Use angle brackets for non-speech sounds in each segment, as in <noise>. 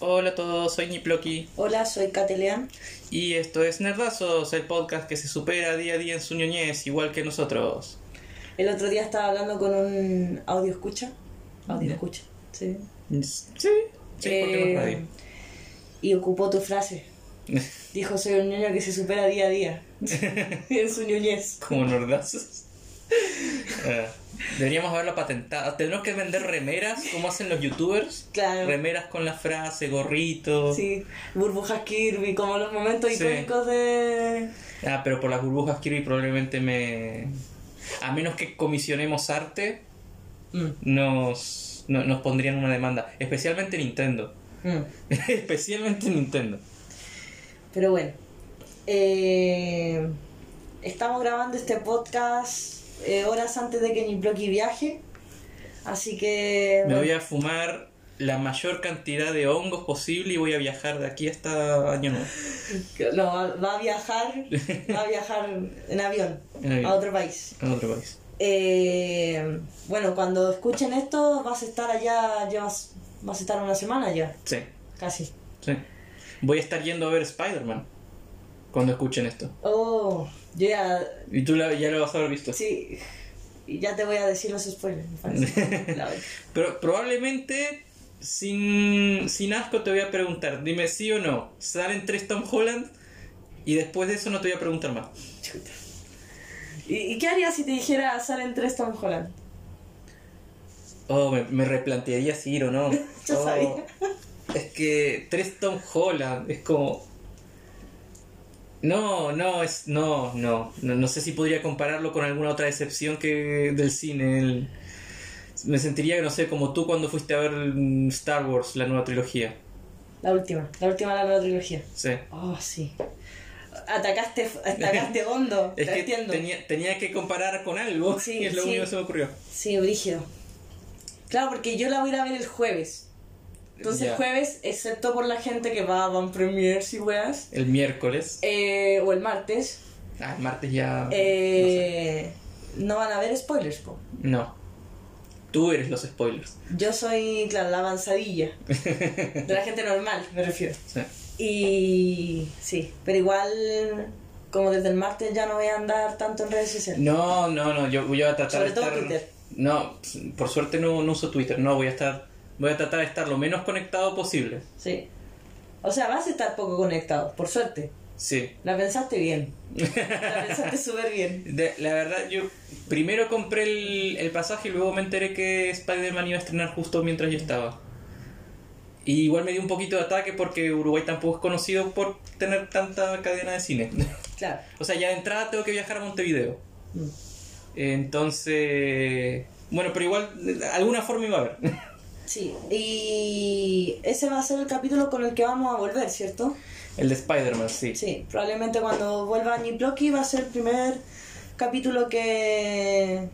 Hola a todos, soy Niploki Hola, soy Catelean. y esto es Nerdazos, el podcast que se supera día a día en su ñoñez, igual que nosotros. El otro día estaba hablando con un audio escucha. Audio escucha, sí. Sí, sí, porque no es Eh. Y ocupó tu frase. <laughs> Dijo, soy un niño que se supera día a día. <laughs> en su ñoñez. Como nerdazos. Ah, deberíamos haberlo patentado. Tenemos que vender remeras como hacen los youtubers. Claro. Remeras con la frase, gorrito. Sí, burbujas Kirby, como los momentos Sí. icónicos de... Ah, pero por las burbujas Kirby probablemente me... A menos que comisionemos arte, Mm, nos, no- nos pondrían una demanda. Especialmente Nintendo. mm. <laughs> Especialmente Nintendo. Pero bueno, eh, estamos grabando este podcast eh, horas antes de que Niploki viaje. Así que... Me bueno, voy a fumar la mayor cantidad de hongos posible y voy a viajar de aquí hasta Año Nuevo. No, va- a viajar, va a viajar en avión, En avión. a otro país. A otro país. Eh, bueno, cuando escuchen esto vas a estar allá, ya vas, vas a estar una semana ya, Sí, casi. sí. Voy a estar yendo a ver Spider-Man cuando escuchen esto. Oh, yo ya, Y tú la- ya lo vas a haber visto. sí, y ya te voy a decir los spoilers, me parece. <laughs> La verdad. Pero probablemente, sin, sin asco, te voy a preguntar. Dime sí o no. ¿Salen tres Tom Holland? Y después de eso no te voy a preguntar más. Chuta. ¿Y, y qué harías si te dijera salen tres Tom Holland? Oh, me, me replantearía si ir o no. <laughs> Yo Oh, sabía. Es que tres Tom Holland es como. No, no, es. No, no, no. No sé si podría compararlo con alguna otra excepción que del cine. El- me sentiría, no sé, como tú cuando fuiste a ver mm, Star Wars, la nueva trilogía. La última, la última de la nueva trilogía. Sí. Oh, sí. Atacaste, atacaste <laughs> hondo, Es te que entiendo. tenía, tenía que comparar con algo. Sí, y <laughs> es lo sí. único que se me ocurrió. Sí, brígido. Claro, porque yo la voy a ir a ver el jueves. Entonces el jueves, excepto por la gente que va a Van Premiers y weas, El miércoles. eh, o el martes, Ah, el martes ya. eh, no, van a ver spoilers, po. no, sé. no. Tú eres los spoilers. Yo soy, claro, la avanzadilla. de la gente normal, me refiero. Sí. Y sí, pero igual, como desde el martes ya no voy a andar tanto en redes sociales. No, no, no, yo voy a tratar Sobre de todo estar. Twitter. No, por suerte no, no uso Twitter, no, voy a estar. Voy a tratar de estar lo menos conectado posible. Sí. O sea, vas a estar poco conectado, por suerte. Sí. La pensaste bien. <laughs> La pensaste súper bien. De- la verdad, yo primero compré el, el pasaje y luego me enteré que Spider-Man iba a estrenar justo mientras yo estaba. Y igual me dio un poquito de ataque porque Uruguay tampoco es conocido por tener tanta cadena de cine. <laughs> Claro. o sea, ya de entrada tengo que viajar a Montevideo. Mm. Entonces, bueno, pero igual de alguna forma iba a haber. <laughs> Sí, y ese va a ser el capítulo con el que vamos a volver, ¿cierto? el de Spider-Man, sí. Sí, probablemente cuando vuelva Niploki va a ser el primer capítulo que,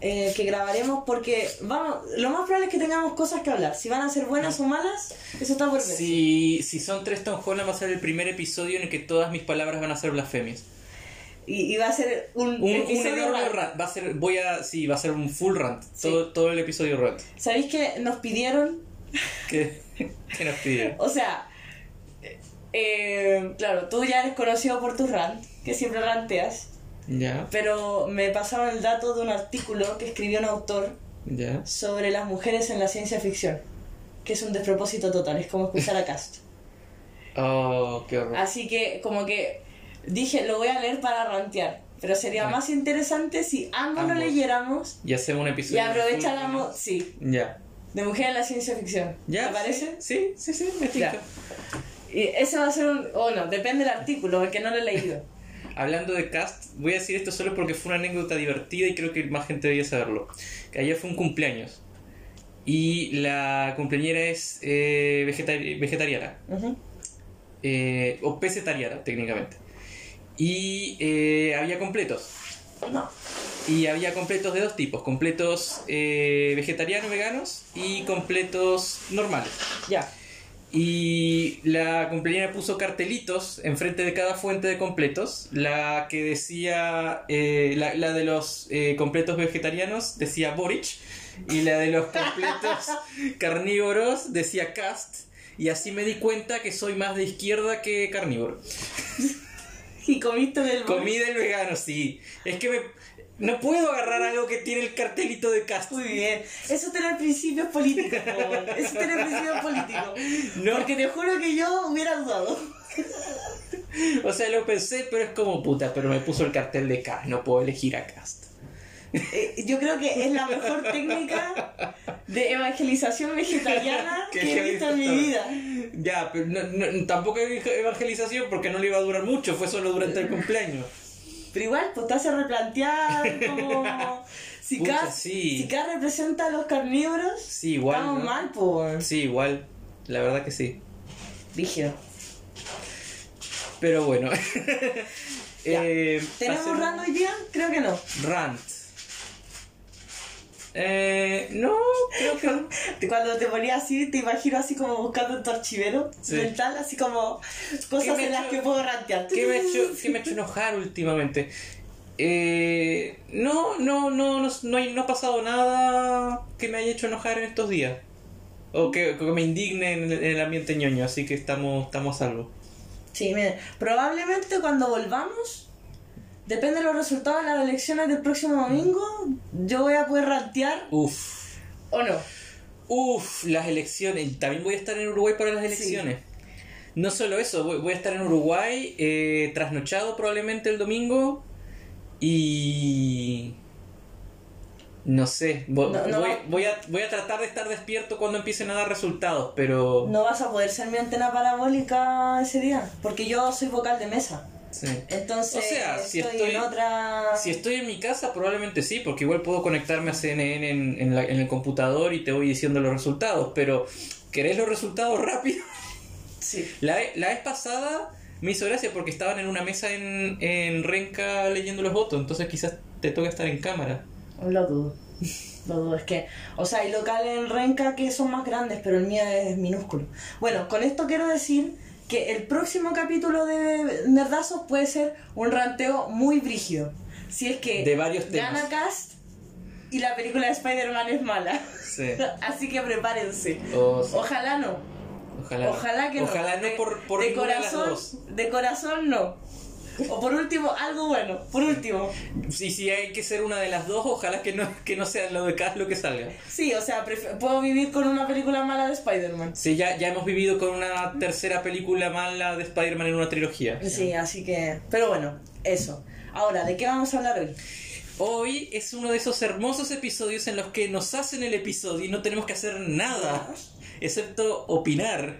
eh, que grabaremos porque vamos, lo más probable es que tengamos cosas que hablar. Si van a ser buenas o malas, eso está por ver. Si, si son tres Tom Holland va a ser el primer episodio en el que todas mis palabras van a ser blasfemias. Y, y va a ser un, Un, un enorme raro. rant. Va a ser, voy a, sí, va a ser un full rant. Sí. Todo, todo el episodio rant. ¿Sabéis que nos pidieron? ¿Qué, <laughs> qué nos pidieron? O sea, eh, claro, tú ya eres conocido por tu rant, que siempre ranteas. Ya, Pero me pasaron el dato de un artículo que escribió un autor ya. sobre las mujeres en la ciencia ficción, que es un despropósito total, es como escuchar a Cast. <laughs> Oh, qué horror. Así que como que dije, lo voy a leer para rantear, pero sería Ya. más interesante si ambos, lo Ambos. leyéramos Y hacemos un y episodio. aprovecháramos, sí, Ya. de mujeres en la ciencia ficción. ¿Ya? ¿Te parece? Sí, sí, sí, me tinca. Ya. Y ese va a ser un... O no, depende del artículo, porque no lo he leído. <laughs> Hablando de cast, voy a decir esto solo porque fue una anécdota divertida y creo que más gente debería saberlo. Que ayer fue un cumpleaños. Y la cumpleañera es eh, vegeta- vegetariana. Eh, o pesetariana, técnicamente. Y eh, había completos. No. Y había completos de dos tipos: completos eh, vegetarianos, veganos y completos normales. Ya. Y la cumpleañera puso cartelitos enfrente de cada fuente de completos. La que decía, eh, la, la de los eh, completos vegetarianos decía Boric. Y la de los completos <laughs> carnívoros decía Cast. y así me di cuenta que soy más de izquierda que carnívoro. <laughs> <laughs> Y comiste del Comí del vegano, sí. Es que me, no puedo agarrar algo que tiene el cartelito de Cast. Muy bien. Eso es tener principios políticos. Eso es tener principios políticos. <laughs> No. Porque te juro que yo hubiera dudado. <laughs> O sea, lo pensé, pero es como puta, pero me puso el cartel de Cast, no puedo elegir a Cast. Eh, yo creo que es la mejor técnica de evangelización vegetariana <laughs> Que que, he visto en mi vida. Ya, pero no- no- tampoco evangelización porque no le iba a durar mucho, fue solo durante el cumpleaños. Pero igual, pues te hace replantear como... <laughs> Si Pucha, K, sí. si K representa a los carnívoros, Sí, igual. estamos ¿no? mal, pues. Sí, igual. La verdad que sí. Rígido. Pero bueno. <laughs> Eh, ¿Tenemos rando hoy día? Creo que no. Rant. Eh, no, creo que no. <laughs> Cuando te ponía así, te imagino así como buscando en tu archivero Sí. mental, así como ¿Qué cosas en las hecho- que puedo rantear. ¿Qué me ha hecho, qué me ha hecho enojar últimamente? Eh, no, no, no, no, no, hay- no ha pasado nada que me haya hecho enojar en estos días. O que, que me indigne en el, en el ambiente ñoño, así que estamos, estamos a salvo. Sí, miren, probablemente cuando volvamos, depende de los resultados de las elecciones del próximo domingo, yo voy a poder rantear Uf, o no. uf, las elecciones. También voy a estar en Uruguay para las elecciones. No solo eso, voy, voy a estar en Uruguay, eh, trasnochado probablemente el domingo. Y. No sé, vo- No, no. voy, voy a, voy a tratar de estar despierto cuando empiecen a dar resultados, pero. No vas a poder ser mi antena parabólica ese día, porque yo soy vocal de mesa. Sí. Entonces, O sea, si estoy, estoy- en otra... Si estoy en mi casa, probablemente sí, porque igual puedo conectarme a CNN en, en la- en el computador y te voy diciendo los resultados, pero ¿querés los resultados rápido? Sí. La, ve- la vez pasada me hizo gracia porque estaban en una mesa en, en Renca leyendo los votos, entonces quizás te toca estar en cámara. Lo dudo. Lo dudo, es que, o sea, hay locales en Renca que son más grandes, pero el mío es minúsculo. Bueno, con esto quiero decir que el próximo capítulo de Nerdazos puede ser un ranteo muy brígido. Si es que De varios temas. gana Cast y la película de Spider-Man es mala. Sí. <laughs> Así que prepárense. O- Ojalá no. ojalá, Ojalá que no. Ojalá no por, por de de las corazón, dos. de corazón no. O por último, algo bueno. Por último. Si, si hay que ser una de las dos, ojalá que no, que no sea lo de cada lo que salga. Sí, o sea, puedo vivir con una película mala de Spider-Man. Sí, ya, ya hemos vivido con una tercera película mala de Spider-Man en una trilogía. Sí, así que... Pero bueno, eso. Ahora, ¿de qué vamos a hablar hoy? Hoy es uno de esos hermosos episodios en los que nos hacen el episodio y no tenemos que hacer nada, excepto opinar.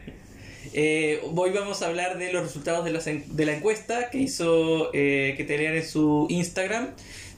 Eh, hoy vamos a hablar de los resultados de, las en- de la encuesta que hizo eh, que tenían en su Instagram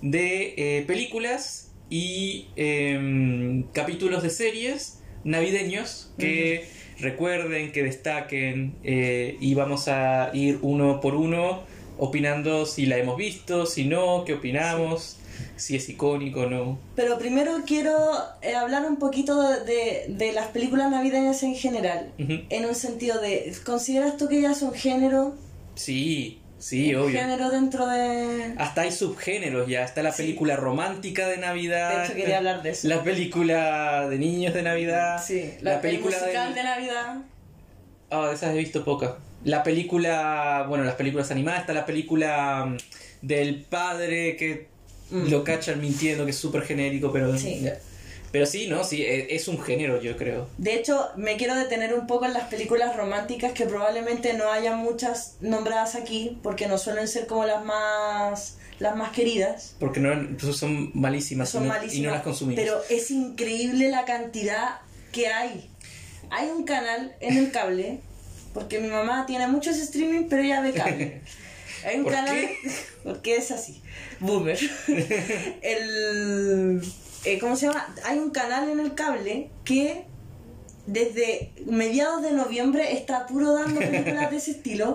de eh, películas y em, capítulos de series navideños que recuerden, que destaquen y vamos a ir uno por uno opinando si la hemos visto, si no, qué opinamos, si es icónico o no. Pero primero quiero eh, hablar un poquito de, de las películas navideñas en general. En un sentido de, ¿consideras tú que ellas son género? Sí, sí, obvio. Género dentro de... Hasta hay subgéneros ya, está la Sí. película romántica de Navidad. De hecho, quería hablar de eso. La película de niños de Navidad. Sí, la, la, película el musical de Navidad. Ah, de esas he visto pocas. La película, bueno, las películas animadas, está la película mm, del padre que Mm. lo cachan mintiendo, que es súper genérico, pero... Sí. ya. Pero sí, ¿no? Sí, e- es un género, yo creo. De hecho, me quiero detener un poco en las películas románticas que probablemente no haya muchas nombradas aquí, porque no suelen ser como las más las más queridas. Porque no, son malísimas, Son y, no, malísimas. y no las consumimos. Pero es increíble la cantidad que hay. Hay un canal en el cable, porque mi mamá tiene muchos streaming, pero ella ve cable. <laughs> Hay un ¿Por canal. qué? <laughs> Porque es así. Boomer. <laughs> el. eh, ¿Cómo se llama? Hay un canal en el cable que desde mediados de noviembre está puro dando películas de ese estilo.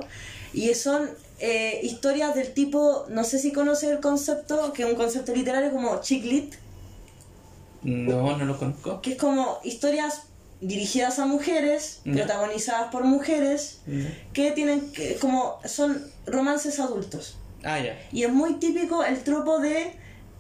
Y son eh, historias del tipo. No sé si conoces el concepto, que es un concepto literario como chick lit No, no lo conozco. que es como historias dirigidas a mujeres, Ya. protagonizadas por mujeres, que tienen que, como son romances adultos. Ah, ya. Y es muy típico el tropo de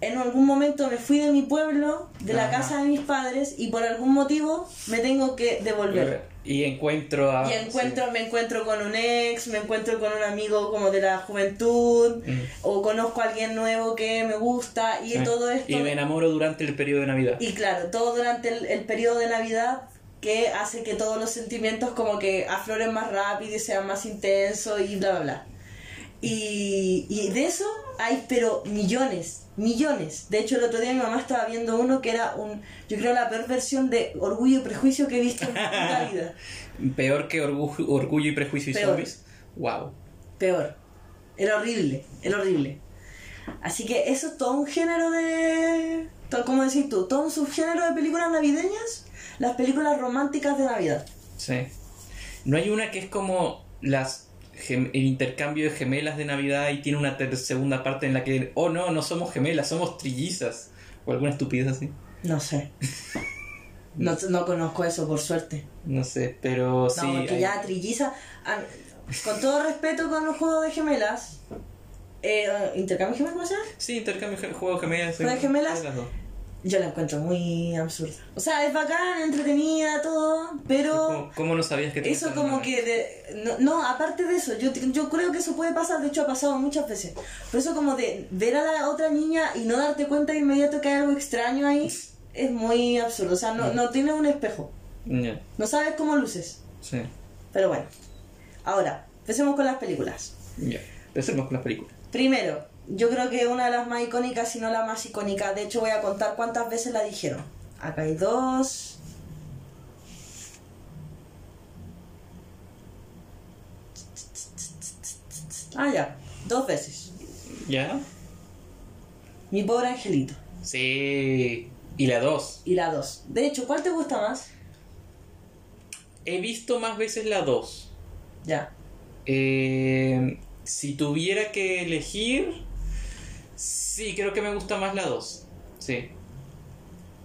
en algún momento me fui de mi pueblo, de la casa de mis padres, y por algún motivo me tengo que devolver. Y encuentro a. Y encuentro, me encuentro con un ex, me encuentro con un amigo como de la juventud, Mm. o conozco a alguien nuevo que me gusta, y sí. todo esto. Y me enamoro durante el periodo de Navidad. Y claro, todo durante el, el periodo de Navidad que hace que todos los sentimientos como que afloren más rápido y sean más intensos y bla, bla, bla. Y, y de eso hay pero millones, millones. De hecho, el otro día mi mamá estaba viendo uno que era un, yo creo, la peor versión de Orgullo y Prejuicio que he visto en mi <laughs> vida. Peor que Orgullo, orgullo y Prejuicio y Peor. Zombies. Wow. Peor. Era horrible, era horrible. Así que eso es todo un género de... to- ¿Cómo decir tú? Todo un subgénero de películas navideñas. Las películas románticas de Navidad. Sí. No hay una que es como las el intercambio de gemelas de Navidad y tiene una segunda parte en la que, oh no, no somos gemelas, somos trillizas. O alguna estupidez así. No sé. <laughs> No, no conozco eso, por suerte. No sé, pero No, sí. porque hay- ya trilliza. con todo respeto con los juegos de gemelas. Eh, ¿Intercambio gemelas cómo se llama? Sí, intercambio de juego de gemelas. ¿Juego de gemelas? Yo la encuentro muy absurda. O sea, es bacán, entretenida, todo, pero. ¿Cómo, cómo no sabías que te Eso como que... de- no, no, aparte de eso, yo, yo creo que eso puede pasar, de hecho ha pasado muchas veces. Pero eso como de ver a la otra niña y no darte cuenta de inmediato que hay algo extraño ahí, es muy absurdo. O sea, no, no tiene un espejo. Ya, No sabes cómo luces. sí. Pero bueno. Ahora, empecemos con las películas. Ya. Empecemos con las películas. Primero, yo creo que una de las más icónicas, si no la más icónica, de hecho voy a contar cuántas veces la dijeron. Acá hay dos. Ah, ya, dos veces. ¿Ya? Mi pobre angelito. Sí. Y la dos. Y la dos. De hecho, ¿cuál te gusta más? He visto más veces la dos. Ya. Eh, si tuviera que elegir, sí, creo que me gusta más la 2. Sí,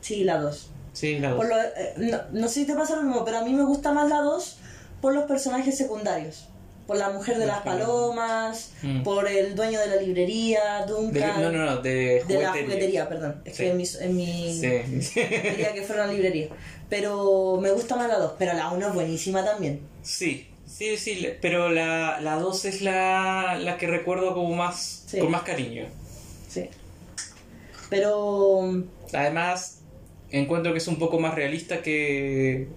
Sí, la dos. sí, la 2. Por lo- eh, no, no sé si te pasa lo mismo, pero a mí me gusta más la 2 por los personajes secundarios. Por la mujer de Las las palomas, Mm. por el dueño de la librería, Duncan. no, no, no, de de la juguetería. perdón. Es Sí. que en mi, en mi Sí, quería que fuera una librería. Pero me gusta más la 2, pero la 1 es buenísima también. sí, sí, sí, pero la, la 2 es la, la que recuerdo como más, Sí. con más cariño. Sí. Pero Además, encuentro que es un poco más realista que,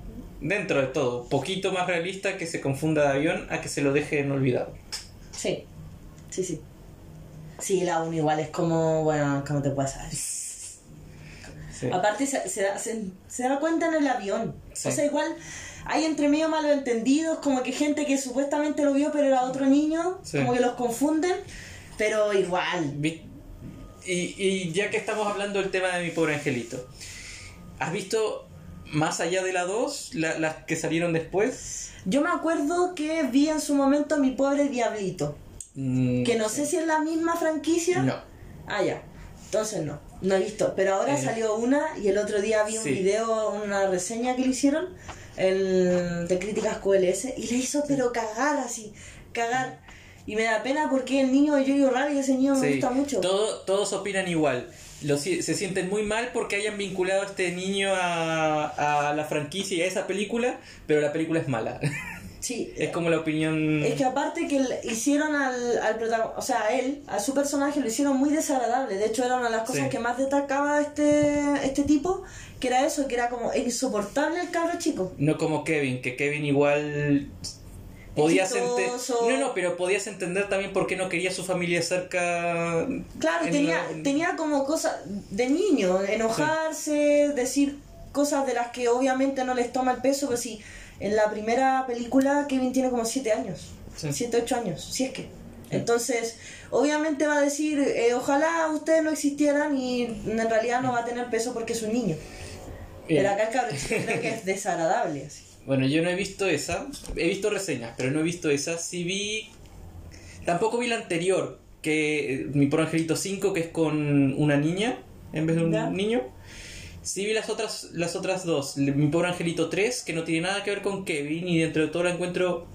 dentro de todo, poquito más realista que se confunda de avión a que se lo dejen olvidado. sí. Sí, sí. Sí, la 1 igual es como, bueno, ¿cómo te saber? Sí. Aparte se, se da, se, se da cuenta en el avión. Sí. O sea, igual hay entre medio malos entendidos, como que gente que supuestamente lo vio pero era otro niño, Sí. como que los confunden, pero igual. Vi- Y, y ya que estamos hablando del tema de mi pobre angelito, ¿has visto más allá de la 2, la- las que salieron después? Yo me acuerdo que vi en su momento mi pobre diablito, Mm, que no sé si es la misma franquicia. No. Ah, ya. Entonces no, no he visto. Pero ahora Eh, salió una y el otro día vi un sí. video, una reseña que le hicieron el, de críticas QLS y le hizo pero cagar así, cagar. Y me da pena porque el niño de Yoyo y ese niño me Sí, gusta mucho. todo- todos opinan igual. Lo si- se sienten muy mal porque hayan vinculado a este niño a, a la franquicia y a esa película, pero la película es mala. <laughs> Sí. es como la opinión... Es que aparte que hicieron al, al protagonista, o sea, a él, a su personaje, lo hicieron muy desagradable. De hecho, era una de las cosas Sí. que más destacaba este, este tipo, que era eso, que era como insoportable el cabro chico. No como Kevin, que Kevin igual... Podías. No, no, pero podías entender también por qué no quería a su familia cerca... Claro, en tenía, la- tenía como cosas de niño, enojarse, decir cosas de las que obviamente no les toma el peso, pero si en la primera película Kevin tiene como 7 años, Sí. 7, 8 años, si es que. Entonces, obviamente va a decir, eh, ojalá ustedes no existieran y en realidad no va a tener peso porque es un niño. Bien. Pero acá el cabrón <laughs> que es desagradable. Así. Bueno, yo no he visto esa. He visto reseñas, pero no he visto esa. Sí vi. Tampoco vi la anterior, que eh, Mi Pobre Angelito 5, que es con una niña en vez de un Ya. niño. Sí vi las otras, las otras dos. Mi Pobre Angelito 3, que no tiene nada que ver con Kevin, y dentro de todo la encuentro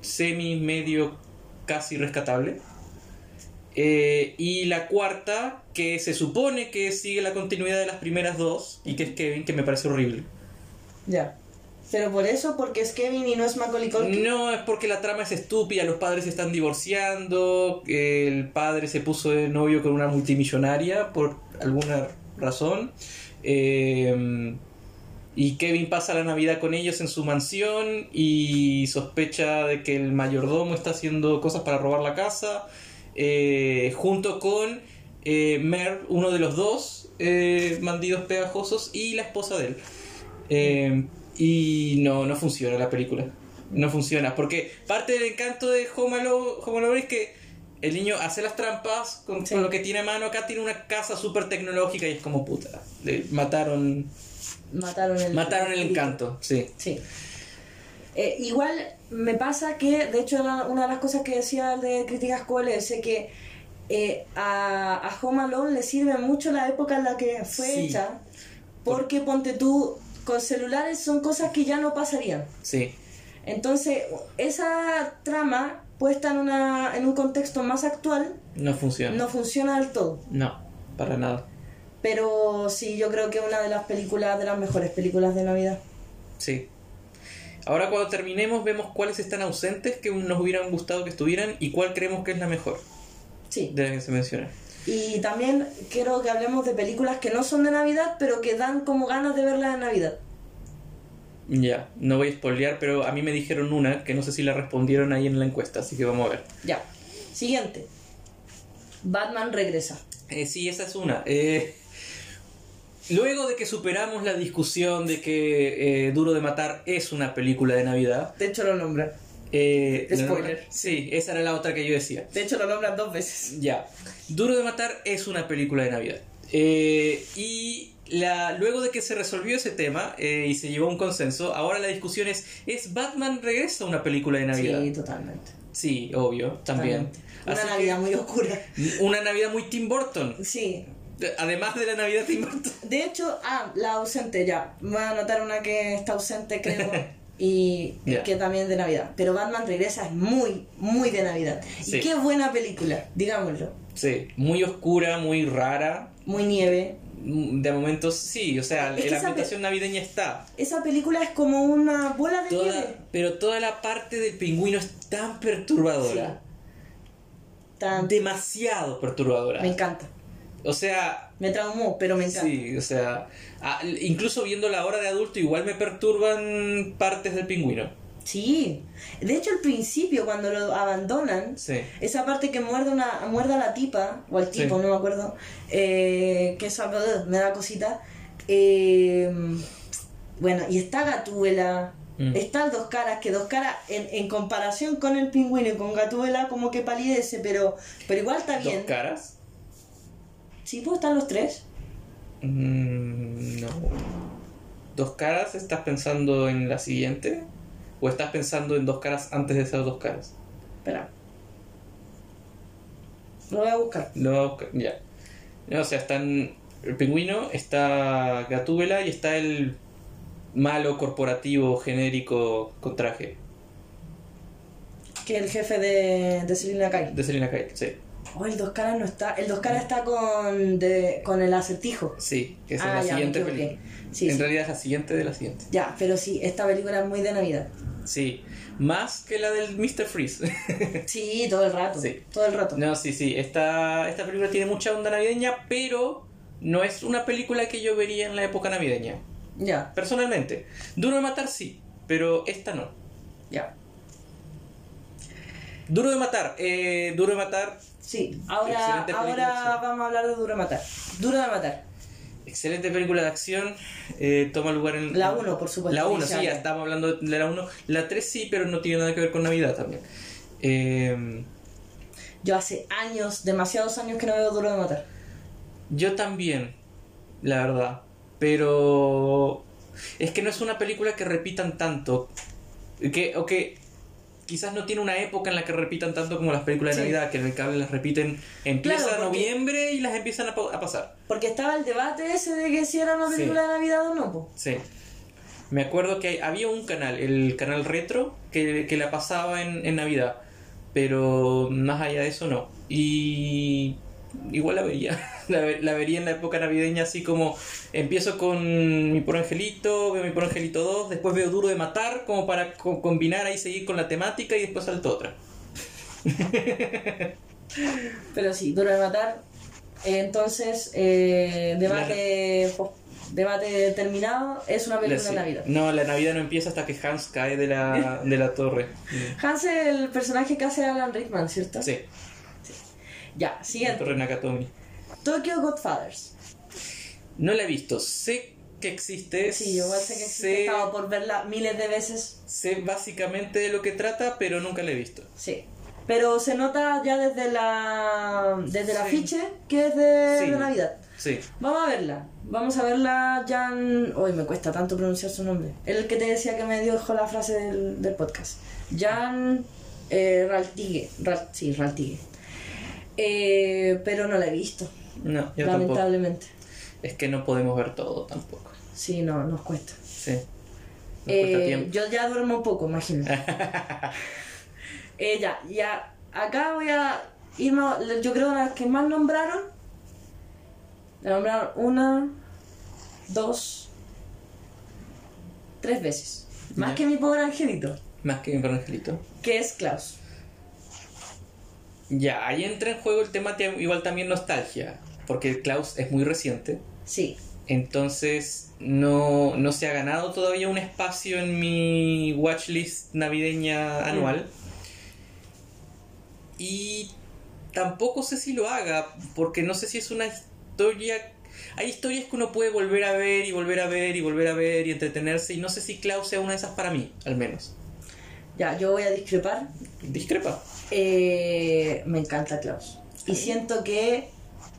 semi, medio, casi rescatable. Eh, y la cuarta, que se supone que sigue la continuidad de las primeras dos, y que es Kevin, que me parece horrible. Ya. Pero por eso, porque es Kevin y no es Macaulay Culkin. No, es porque la trama es estúpida, los padres se están divorciando, el padre se puso de novio con una multimillonaria por alguna razón. eh, y Kevin pasa la Navidad con ellos en su mansión y sospecha de que el mayordomo está haciendo cosas para robar la casa, eh, junto con eh, Mer, uno de los dos eh, bandidos pegajosos, y la esposa de él. Y no, no funciona la película. No funciona. Porque parte del encanto de Home Alone, es que el niño hace las trampas con, Sí. con lo que tiene a mano. Acá tiene una casa súper tecnológica y es como puta. Le mataron, Mataron el, mataron el encanto. Sí. Sí. Eh, igual me pasa que, de hecho, una de las cosas que decía el de Críticas Cole es que eh, a, a Home Alone le sirve mucho la época en la que fue Sí. hecha, porque ponte tú, con celulares son cosas que ya no pasarían. Sí. Entonces, esa trama puesta en, una, en un contexto más actual No funciona. no funciona del todo. No, para nada. Pero sí, yo creo que es una de las películas, de las mejores películas de Navidad. Sí. Ahora cuando terminemos vemos cuáles están ausentes que nos hubieran gustado que estuvieran y cuál creemos que es la mejor Sí. de las que se mencionan. Y también quiero que hablemos de películas que no son de Navidad, pero que dan como ganas de verlas en Navidad. Ya, no voy a spoilear, pero a mí me dijeron una que no sé si la respondieron ahí en la encuesta, así que vamos a ver. Ya. Siguiente. Batman regresa. Eh, sí, esa es una. Eh, luego de que superamos la discusión de que eh, Duro de Matar es una película de Navidad. De hecho lo nombran. Eh, Spoiler. Sí, esa era la otra que yo decía. De hecho lo nombran dos veces. Ya. Duro de Matar es una película de Navidad. Eh, y la, luego de que se resolvió ese tema eh, y se llegó a un consenso, ahora la discusión es, ¿es Batman regresa una película de Navidad? Sí, totalmente. Sí, obvio, también. Totalmente. Una Así Navidad muy oscura. Una Navidad muy Tim Burton. Sí. Además de la Navidad Tim Burton. De hecho, ah, la ausente ya. Voy a anotar una que está ausente, creo. <laughs> Y que también es de Navidad. Pero Batman regresa es muy, muy de Navidad. Sí. Y qué buena película, digámoslo. Sí, muy oscura, muy rara. Muy nieve. De momentos, sí, o sea, Es la ambientación navideña está. Esa película es como una bola de Toda- nieve. pero toda la parte del pingüino es tan perturbadora. Tan- Demasiado perturbadora. Me encanta. O sea, Me traumó, pero me encanta. sí, o sea, incluso viendo la hora de adulto igual me perturban partes del pingüino. Sí. De hecho, al principio, cuando lo abandonan, Sí. esa parte que muerde, una, muerde a la tipa, o al tipo, Sí. no me acuerdo, eh, que eso ugh, me da cosita. eh, bueno, y está Gatúbela, Mm. está el Dos Caras, que Dos Caras, en, en comparación con el pingüino y con Gatúbela, como que palidece, pero, pero igual está ¿Dos bien. caras? Sí, pues están los tres. Mm, no. ¿Dos caras? ¿Estás pensando en la siguiente? ¿O estás pensando en dos caras antes de esas dos caras? Espera. Lo voy a buscar. Lo voy a buscar, ya. No, o sea, están el pingüino, está Gatúbela y está el malo corporativo genérico con traje Que el jefe de, de Selina Kyle. de Selena Kyle. Sí, Oh, el Dos Caras no está. El Dos Caras está con, de, con el acertijo. sí, que esa Ah, es la ya, me siguiente película. Sí, en sí. realidad es la siguiente de la siguiente. Ya, pero sí, esta película es muy de Navidad. Sí, más que la del Mr. Freeze. <laughs> Sí, todo el rato. Sí. Todo el rato. no, sí, sí, esta, esta película tiene mucha onda navideña, pero no es una película que yo vería en la época navideña. Ya, Personalmente, Duro de Matar sí, pero esta no. ya. Duro de Matar, eh, Duro de Matar Sí, ahora, ahora vamos a hablar de Duro de Matar. Duro de Matar. Excelente película de acción. eh, toma lugar en. La uno, por supuesto, La 1, dice sí, ya estamos hablando de la 1. La 3 sí, pero no tiene nada que ver con Navidad también. Eh, Yo hace años, demasiados años que no veo Duro de Matar. yo también, la verdad. Pero. Es que no es una película que repitan tanto. Que, o que quizás no tiene una época en la que repitan tanto como las películas de Sí. Navidad, que en el cable las repiten. Empieza Claro, porque- noviembre y las empiezan a, pa- a pasar. Porque estaba el debate ese de que si era una Sí. película de Navidad o no, po. Sí. Me acuerdo que había un canal, el canal retro, que, que la pasaba en, en Navidad. Pero más allá de eso no. Y igual la vería. <laughs> La, la vería en la época navideña así como empiezo con mi por angelito, veo mi por angelito 2, después veo Duro de Matar como para co- combinar ahí, seguir con la temática y después salto otra. <laughs> Pero sí, duro de matar. Eh, Entonces, eh, debate, debate terminado. Es una película de Sí. Navidad. No, la Navidad no empieza hasta que Hans cae de la, de la torre. Hans es el personaje que hace Alan Rickman, ¿cierto? Sí, Ya, siguiente. torre Nakatomi. Tokyo Godfathers. No la he visto, sé que existe. Sí, yo igual sé que existe. He estado por verla miles de veces. sé básicamente de lo que trata, pero nunca la he visto. Sí. Pero se nota ya desde la desde el Sí. afiche que es de, Sí. de Navidad. Sí, Vamos a verla. Vamos a verla, Jan. Hoy me cuesta tanto pronunciar su nombre. El que te decía que me dio la frase del, del podcast. Jan eh, Raltigue. Ral- sí, Raltigue. Eh, pero no la he visto, no, yo tampoco. lamentablemente. Es que no podemos ver todo tampoco. Sí, no, nos cuesta. Sí. Nos Eh, cuesta tiempo. yo ya duermo poco, imagino. <laughs> Eh, ya, ya. Acá voy a irme. Yo creo que las que más nombraron. La nombraron una, dos, tres veces. Más que mi pobre angelito, Más que mi por angelito. que es Klaus. Ya, ahí entra en juego el tema te- igual también nostalgia. Porque Klaus es muy reciente. Sí, Entonces no, no se ha ganado todavía un espacio en mi watchlist navideña anual. Y tampoco sé si lo haga, porque no sé si es una historia... Hay historias que uno puede volver a ver y volver a ver y volver a ver y entretenerse y no sé si Klaus sea una de esas para mí, al menos. Ya, yo voy a discrepar. Discrepa. Eh, me encanta Klaus. Y siento que,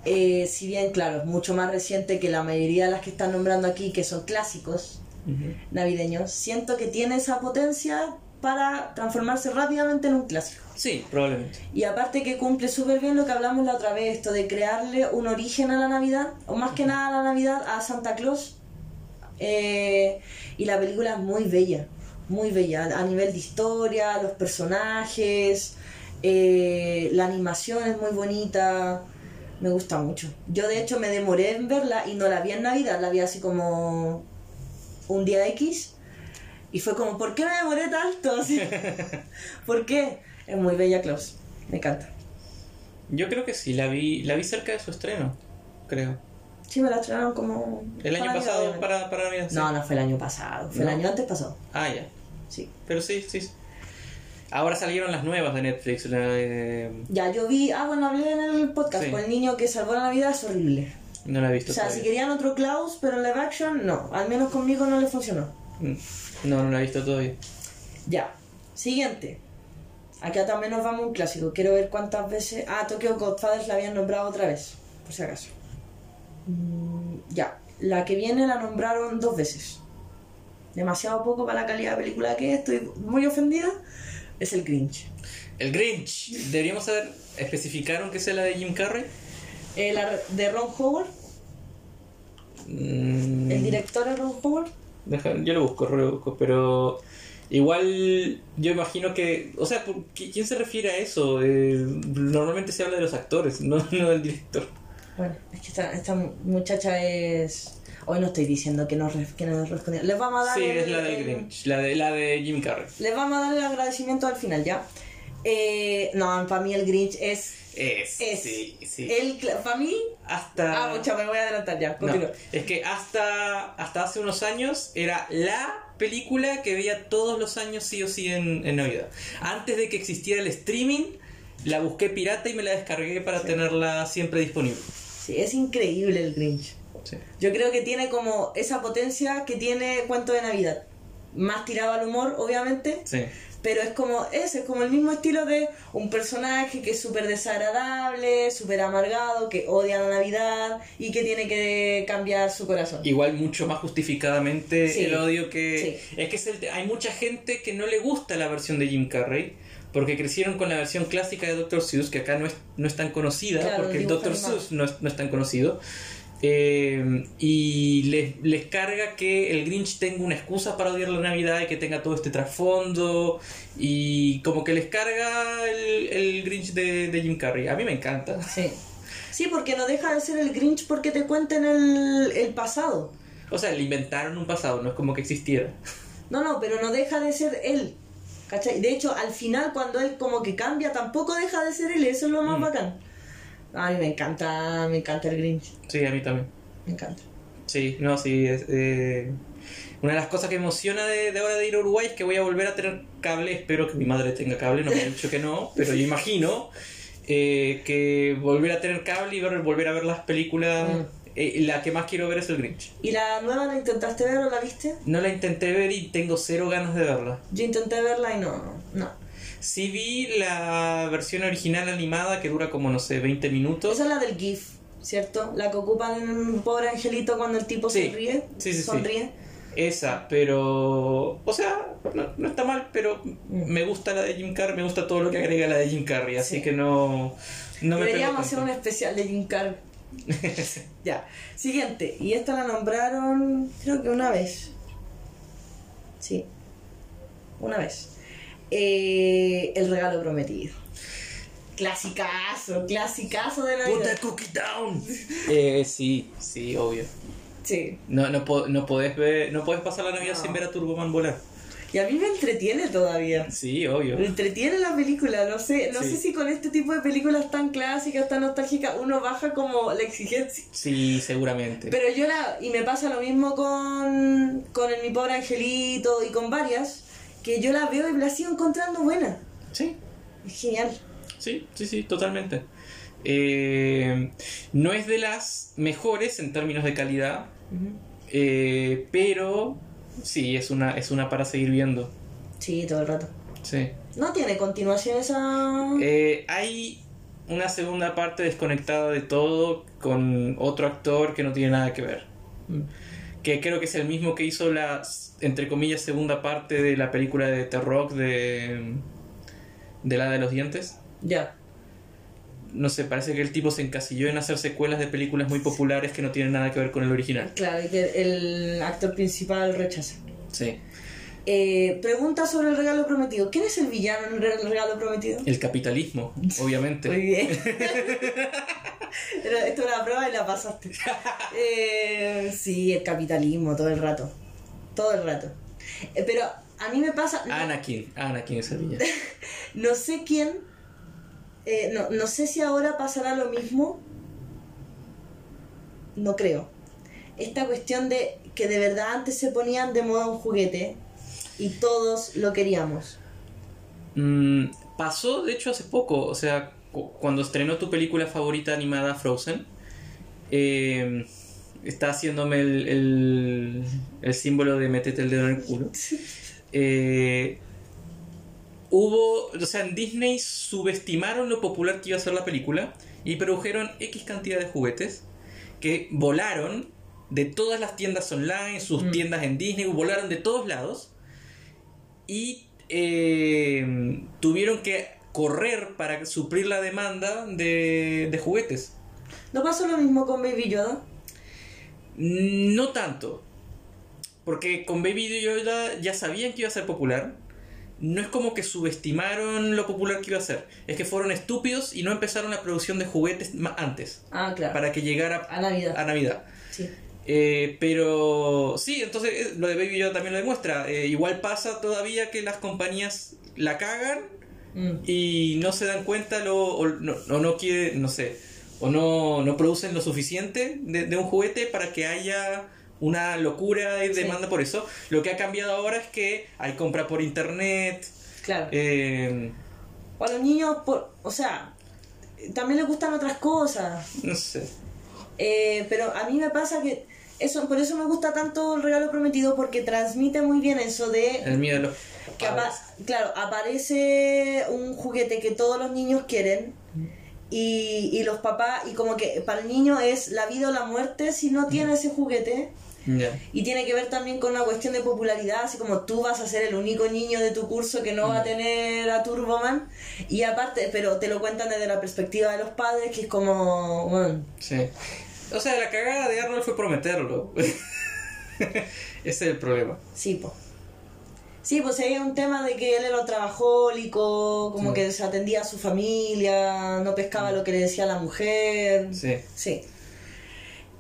eh, si bien, claro, es mucho más reciente que la mayoría de las que están nombrando aquí, que son clásicos, navideños, siento que tiene esa potencia para transformarse rápidamente en un clásico. Sí, probablemente. Y aparte que cumple súper bien lo que hablamos la otra vez, esto de crearle un origen a la Navidad, o más que nada a la Navidad, a Santa Claus. Eh, y la película es muy bella, muy bella, a nivel de historia, los personajes, eh, la animación es muy bonita, me gusta mucho. Yo de hecho me demoré en verla y no la vi en Navidad, la vi así como un día X. Y fue como, ¿por qué me demoré tanto? <laughs> Así, ¿Por qué? Es muy bella Klaus. Me encanta. Yo creo que sí, la vi, la vi cerca de su estreno, creo. Sí, me la estrenaron como... El año pasado para, para sí. No, no fue el año pasado. Fue el año antes pasado. Ah, ya. Sí. Pero sí, sí. Ahora salieron las nuevas de Netflix. la Ya, yo vi... Ah, bueno, hablé en el podcast. Sí. Con el niño que salvó la Navidad es horrible. No la he visto. O sea, si querían otro Klaus, pero en live action, no. Al menos conmigo no le funcionó. Mm. No, no la he visto todavía. Ya. Siguiente. Acá también nos vamos a un clásico. Quiero ver cuántas veces... Ah, Tokyo Godfathers la habían nombrado otra vez. Por si acaso. Mm, ya. La que viene la nombraron dos veces. Demasiado poco para la calidad de película que es. Estoy muy ofendida. Es el Grinch. El Grinch. Deberíamos saber, especificaron que sea la de Jim Carrey. Eh, la de Ron Howard. Mm, El director es Ron Howard. deja- yo lo busco, lo busco, pero igual yo imagino que, o sea, ¿por qué- ¿quién se refiere a eso? Eh, normalmente se habla de los actores, <laughs> no, no del director. Bueno, es que esta, esta muchacha es... Hoy no estoy diciendo que no, re- que no respondió. Les vamos a dar... Sí, el- es la el- Grinch, la de, la de Jim Carrey. Les vamos a dar el agradecimiento al final, ¿ya? Eh, no, para mí el Grinch es... Es, Es. sí, sí. El, para mí... Hasta... Ah, mucha, me voy a adelantar ya. No, Continúa. es que hasta, hasta hace unos años era la película que veía todos los años sí o sí en, en Navidad. Antes de que existiera el streaming, la busqué pirata y me la descargué para tenerla siempre disponible. Sí, es increíble el Grinch. Sí. Yo creo que tiene como esa potencia que tiene Cuento de Navidad. Más tirado al humor, obviamente, Sí. pero es como ese, es como el mismo estilo de un personaje que es súper desagradable, súper amargado, que odia la Navidad y que tiene que cambiar su corazón. Igual mucho más justificadamente Sí. el odio que... Es que es el hay mucha gente que no le gusta la versión de Jim Carrey. Porque crecieron con la versión clásica de Dr. Seuss, que acá no es, no es tan conocida, Claro, porque el Dr. Seuss no es, no es tan conocido. Eh, y les, les carga que el Grinch tenga una excusa para odiar la Navidad y que tenga todo este trasfondo. Y como que les carga el, el Grinch de, de Jim Carrey. A mí me encanta. Sí. Sí, porque no deja de ser el Grinch porque te cuenten el, el pasado. O sea, le inventaron un pasado, no es como que existiera. No, no, pero no deja de ser él. ¿Cachai? De hecho, al final, cuando él como que cambia, tampoco deja de ser él. Eso es lo más Mm. bacán. A mí me encanta, me encanta el Grinch. Sí, a mí también. Me encanta. Sí, no, sí. es, eh, una de las cosas que emociona de, de ahora de ir a Uruguay es que voy a volver a tener cable. Espero que mi madre tenga cable, no me ha dicho que no, pero yo imagino eh, que volver a tener cable y ver- volver a ver las películas. Mm. eh, la que más quiero ver es el Grinch. ¿Y la nueva la intentaste ver o la viste? No la intenté ver y tengo cero ganas de verla. Yo intenté verla y no, no. Sí vi la versión original animada que dura como, no sé, 20 minutos. Esa es la del GIF, ¿cierto? La que ocupan en un pobre angelito cuando el tipo Sí. sonríe. Sí, sí, sí. sonríe. Esa, pero. O sea, no, no está mal, pero me gusta la de Jim Carrey, me gusta todo lo que agrega la de Jim Carrey, así Sí. que no. No me Deberíamos hacer un especial de Jim Carrey. <laughs> Ya. Siguiente. Y esta la nombraron, creo que una vez. Sí. Una vez. Eh, el regalo prometido. Clasicazo, clasicazo de Put Navidad. the cookie down. eh, sí, sí, obvio. Sí. No, no, po- no podés ver, no podés pasar la Navidad No. sin ver a Turboman volar. Y a mí me entretiene todavía. Sí, obvio. Me entretiene la película, no sé, no Sí. sé si con este tipo de películas tan clásicas, tan nostálgicas, uno baja como la exigencia. Sí, seguramente. Pero yo la, y me pasa lo mismo con, con el Mi Pobre Angelito y con varias, que yo la veo y la sigo encontrando buena. Sí, Es genial. sí, sí, sí, totalmente. Eh, no es de las mejores en términos de calidad, eh, pero sí, es una, es una para seguir viendo. Sí, todo el rato. Sí. No tiene continuación esa... Eh, hay una segunda parte desconectada de todo con otro actor que no tiene nada que ver. Que creo que es el mismo que hizo la, entre comillas, segunda parte de la película de Terrock de, de la de los dientes. Ya. No sé, parece que el tipo se encasilló en hacer secuelas de películas muy populares que no tienen nada que ver con el original. Claro, y que el actor principal rechaza. Sí. Eh, pregunta sobre el regalo prometido. ¿Quién es el villano en el re- el regalo prometido? El capitalismo, <laughs> obviamente. Muy bien. <laughs> Esto era una prueba y la pasaste. <laughs> Eh, sí, el capitalismo todo el rato. Todo el rato. Eh, pero a mí me pasa. no- Anakin, Anakin es el villano. No sé quién. eh, no, no sé si ahora pasará lo mismo. No creo. Esta cuestión de que de verdad antes se ponían de moda un juguete y todos lo queríamos. Mm, pasó, de hecho, hace poco. O sea, cu- cuando estrenó tu película favorita animada, Frozen, eh, está haciéndome el, el, el símbolo de metete el dedo en el culo. <laughs> Eh, hubo, o sea, en Disney subestimaron lo popular que iba a ser la película y produjeron X cantidad de juguetes que volaron de todas las tiendas online, sus Mm. tiendas en Disney, volaron de todos lados y eh, tuvieron que correr para suplir la demanda de, de juguetes. ¿No pasó lo mismo con Baby Yoda? No tanto. Porque con Baby Yoda ya sabían que iba a ser popular. No es como que subestimaron lo popular que iba a ser. Es que fueron estúpidos y no empezaron la producción de juguetes antes. Ah, claro. Para que llegara A Navidad. a Navidad. Sí. Eh, pero sí, entonces eh, lo de Baby Yoda también lo demuestra. Eh, igual pasa todavía que las compañías la cagan Mm. y no se dan cuenta lo, o no, o no quiere, no sé, o no, no producen lo suficiente de, de un juguete para que haya una locura y Sí. demanda por eso. Lo que ha cambiado ahora es que hay compra por internet. Claro. eh, O a los niños, por, o sea, también les gustan otras cosas. no sé. Eh, pero a mí me pasa que eso por eso me gusta tanto el regalo prometido porque transmite muy bien eso de El miedo de los que padres. apa- claro aparece un juguete que todos los niños quieren y, y los papás y como que para el niño es la vida o la muerte si no tiene ese juguete Ya. y tiene que ver también con una cuestión de popularidad, así como tú vas a ser el único niño de tu curso que no va a tener a Turboman. Y aparte, pero te lo cuentan desde la perspectiva de los padres, que es como, bueno, Sí. O sea, la cagada de Arnold fue prometerlo. <laughs> Ese es el problema. Sí, pues. Sí, pues hay un tema de que él era un trabajólico, como Sí. que desatendía a su familia, no pescaba lo que le decía la mujer. Sí. Sí.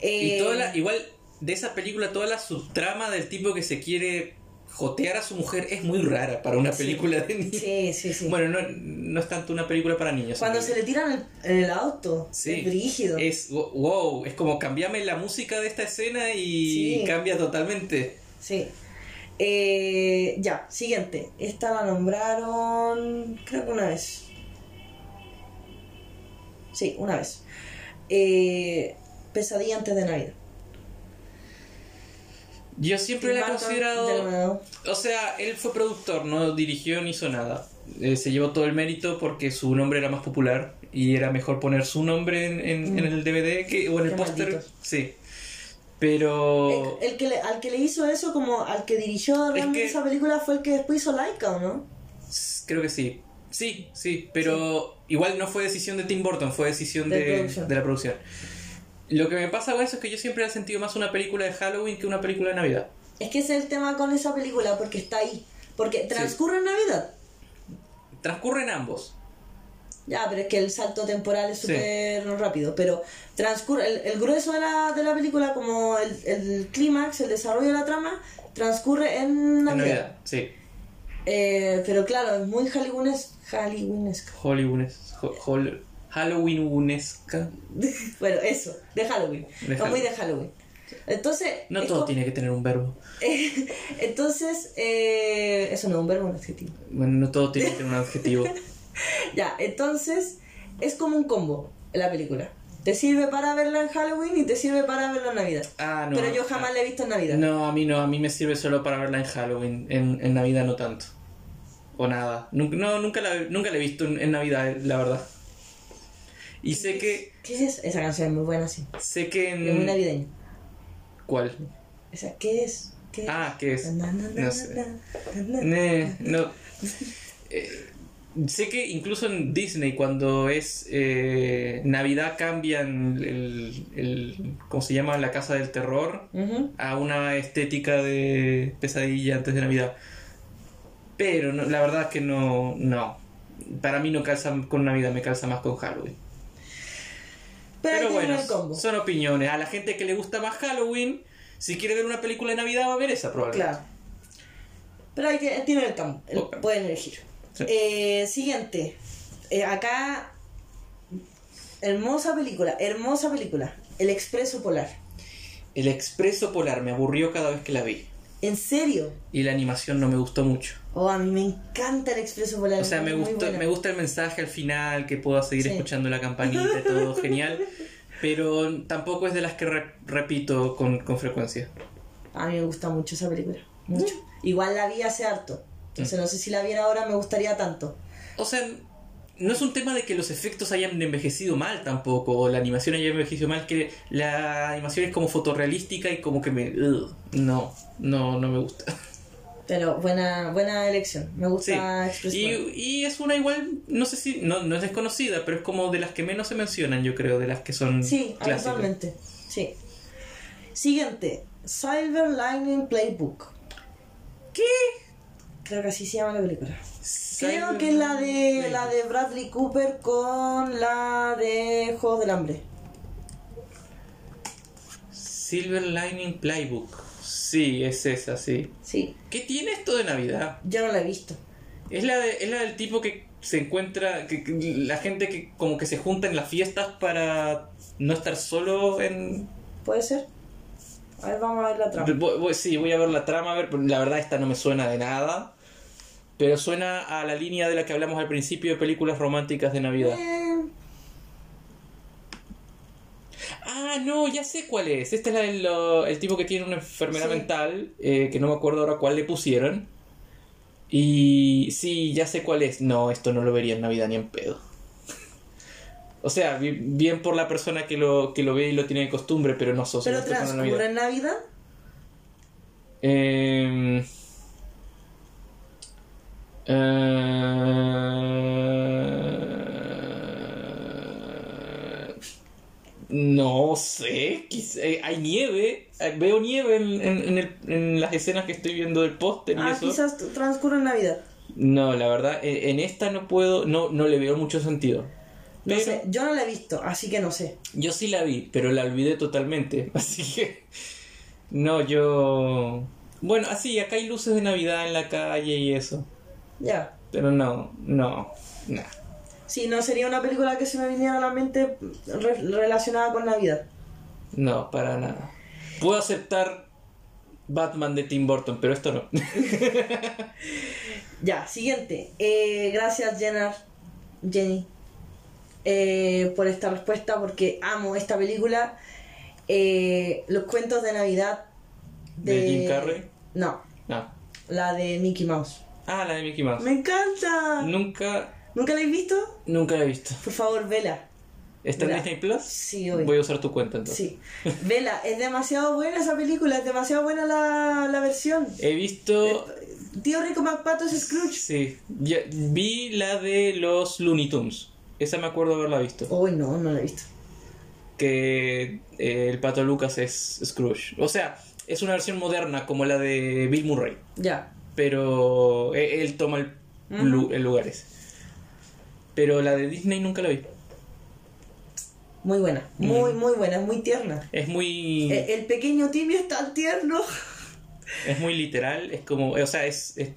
Y Eh, toda la, igual de esa película, toda la subtrama del tipo que se quiere jotear a su mujer es muy rara para una Sí. película de niños. Sí, sí, sí. Bueno, no, no es tanto una película para niños. Cuando se le tiran el, en el auto, Sí. es brígido. Es wow, es como cambiame la música de esta escena y Sí. cambia totalmente. Sí. Eh, ya, siguiente. Esta la nombraron, creo que una vez. Sí, una vez. Eh, pesadilla antes de Navidad. Yo siempre la he considerado. O sea, él fue productor, no dirigió ni hizo nada. Eh, se llevó todo el mérito porque su nombre era más popular y era mejor poner su nombre en, en- Mm. en el DVD que, o en el póster. Sí. Pero. El, el que le- al que le hizo eso, como al que dirigió realmente que- esa película, fue el que después hizo Laika, ¿o no? Creo que sí. Sí, sí, pero igual no fue decisión de Tim Burton, fue decisión De de, la producción. Lo que me pasa con eso es que yo siempre he sentido más una película de Halloween que una película de Navidad. Es que ese es el tema con esa película, porque está ahí. Porque transcurre en Navidad. Transcurren ambos. Ya, pero es que el salto temporal es Sí. súper rápido. Pero transcurre, el, el grueso de la, de la película, como el, el clímax, el desarrollo de la trama, transcurre en En Navidad. Sí. Eh, pero claro, es muy Hollywoodes- Hollywoonesco. Hollywoodes, ho- hol- Halloweenunesca. <laughs> bueno, eso, de Halloween. De Es muy de Halloween. Entonces, No todo tiene que tener un verbo. <laughs> entonces eh, eso no es un verbo, un adjetivo. Bueno, no todo tiene que tener un adjetivo. <laughs> Ya, entonces es como un combo en la película. Te sirve para verla en Halloween y te sirve para verla en Navidad. Ah, no. Pero yo jamás la he visto en Navidad. No, a mí no, a mí me sirve solo para verla en Halloween, en, en Navidad no tanto. O nada. Nunca, no, nunca la, nunca la he visto en, en Navidad, la verdad. Y sé que, ¿Qué es eso? Esa canción es muy buena, sí. sé que Es muy en... navideña. ¿Cuál? Esa, ¿qué es? ¿Qué es? Ah, ¿qué es? Na, na, na, No sé. no. Eh, <laughs> sé que incluso en Disney cuando es eh, Navidad cambian el, el- ¿cómo se llama? La casa del terror a una estética de pesadilla antes de Navidad. Pero no- la verdad es que no, no. Para mí no calza con Navidad, me calza más con Halloween. Pero, bueno, son opiniones. A la gente que le gusta más Halloween, si quiere ver una película de Navidad va a ver esa probablemente. Claro. Pero hay que, tienen el campo, el- pueden elegir. Sí. Eh, siguiente. Eh, acá, hermosa película, hermosa película. El Expreso Polar. El Expreso Polar me aburrió cada vez que la vi. ¿En serio? Y la animación no me gustó mucho. Oh, a mí me encanta el Expreso Polar. O sea, me buena. me gusta el mensaje al final, que puedo seguir Sí. escuchando la campanita y todo, <laughs> genial. Pero tampoco es de las que re- repito con, con frecuencia. A mí me gusta mucho esa película. Mucho. Igual la vi hace harto. Mm. Entonces no sé si la viera ahora me gustaría tanto. O sea, no es un tema de que los efectos hayan envejecido mal tampoco, o la animación haya envejecido mal, que la animación es como fotorrealística y como que me... ugh, no, no, no me gusta. Pero buena, buena elección. Me Sí. gusta Expreso Y, y es una igual, no sé si, no, no es desconocida, pero es como de las que menos se mencionan, yo creo, de las que son Sí, clásicas. actualmente. Sí. Siguiente. Silver Lining Playbook. ¿Qué? Creo que así se llama la película. Creo que es la de la de Bradley Cooper con la de Juegos del Hambre. Silver Lining Playbook. Sí, es esa, sí. Sí, ¿Qué tiene esto de Navidad? yo no la he visto. Es la, de, es la del tipo que se encuentra, que, que la gente que como que se junta en las fiestas para no estar solo en... ¿Puede ser? A ver, vamos a ver la trama. Voy- voy- sí, voy a ver la trama, a ver, pero la verdad esta no me suena de nada. Pero suena a la línea de la que hablamos al principio de películas románticas de Navidad. Eh, Ah, no, ya sé cuál es. Esta es la del lo- el tipo que tiene una enfermedad Sí. mental, eh, que no me acuerdo ahora cuál le pusieron. Y sí, ya sé cuál es. No, esto no lo vería en Navidad ni en pedo. <laughs> O sea, bi- bien por la persona que lo, que lo ve y lo tiene de costumbre, pero no asocio pero transcurre Navidad. en Navidad. Em, eh, no, No sé, eh, hay nieve, eh, veo nieve en, en- en el- en las escenas que estoy viendo del póster y Ah, eso. quizás transcurre en Navidad. No, la verdad, eh, en esta no puedo, no, no le veo mucho sentido. No sé, yo no la he visto, así que no sé. yo sí la vi, pero la olvidé totalmente, <laughs> así que no, yo... Bueno, así, acá hay luces de Navidad en la calle y eso, Ya. pero no, no, no. Sí, no sería una película que se me viniera a la mente re- relacionada con Navidad. No, para nada. Puedo aceptar Batman de Tim Burton, pero esto no. <laughs> Ya, siguiente. Eh, gracias, Jenner, Jenny, eh, por esta respuesta, porque amo esta película. Eh, los cuentos de Navidad ¿De Jim Carrey? No, No. la de Mickey Mouse. Ah, la de Mickey Mouse. ¡Me encanta! Nunca, ¿Nunca la has visto? nunca la he visto. Por favor, vela. ¿Está en. Disney Plus? Sí, obvio. Voy a usar tu cuenta entonces. Sí. Vela, es demasiado buena esa película, es demasiado buena la, la versión. He visto... Tío Rico McPato es Scrooge. Sí, ya- vi la de los Looney Tunes. Esa me acuerdo haberla visto. Uy, no, no la he visto. Que eh, el pato Lucas es Scrooge. O sea, es una versión moderna como la de Bill Murray. Ya. Pero eh, él toma el, lugar ese. Pero la de Disney nunca la vi. Muy buena, muy, muy buena, es muy tierna. Es muy. Eh, El pequeño Timmy es tan tierno. Es muy literal. Es como. O sea, es, es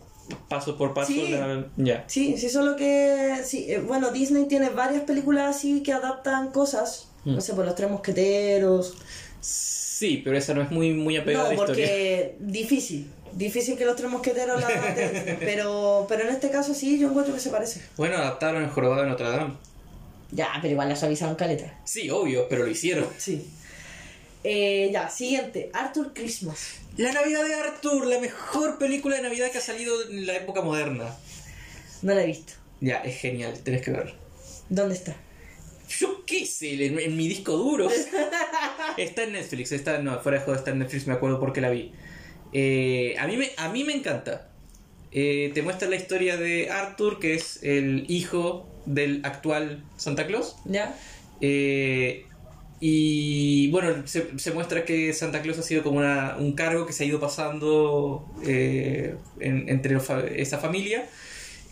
paso por paso. Sí. la-. Sí, sí, solo que. Sí, eh, bueno, Disney tiene varias películas así que adaptan cosas. Mm. No sé, por los tres mosqueteros. Sí, pero esa no es muy, muy apegada No, a la historia. porque difícil. Difícil que los tres mosqueteros la adapten. <laughs> pero, pero en este caso sí, yo encuentro que se parece. Bueno, adaptaron el jorobado de Notre Dame. Ya, pero igual la suavizaron caleta. Sí, obvio, pero lo hicieron. Sí. Eh, ya, siguiente. Arthur Christmas. La Navidad de Arthur, la mejor película de Navidad que ha salido en la época moderna. No la he visto. Ya, es genial, tenés que verlo. ¿Dónde está? Yo qué sé, en, en mi disco duro. <laughs> está en Netflix, está, no, fuera de joder, está en Netflix, me acuerdo porque la vi. Eh, a, mí me, a mí me encanta. Eh, te muestra la historia de Arthur, que es el hijo del actual Santa Claus. ¿Ya? Eh, y bueno, se, se muestra que Santa Claus ha sido como una- un cargo que se ha ido pasando eh, en- entre fa- esa familia.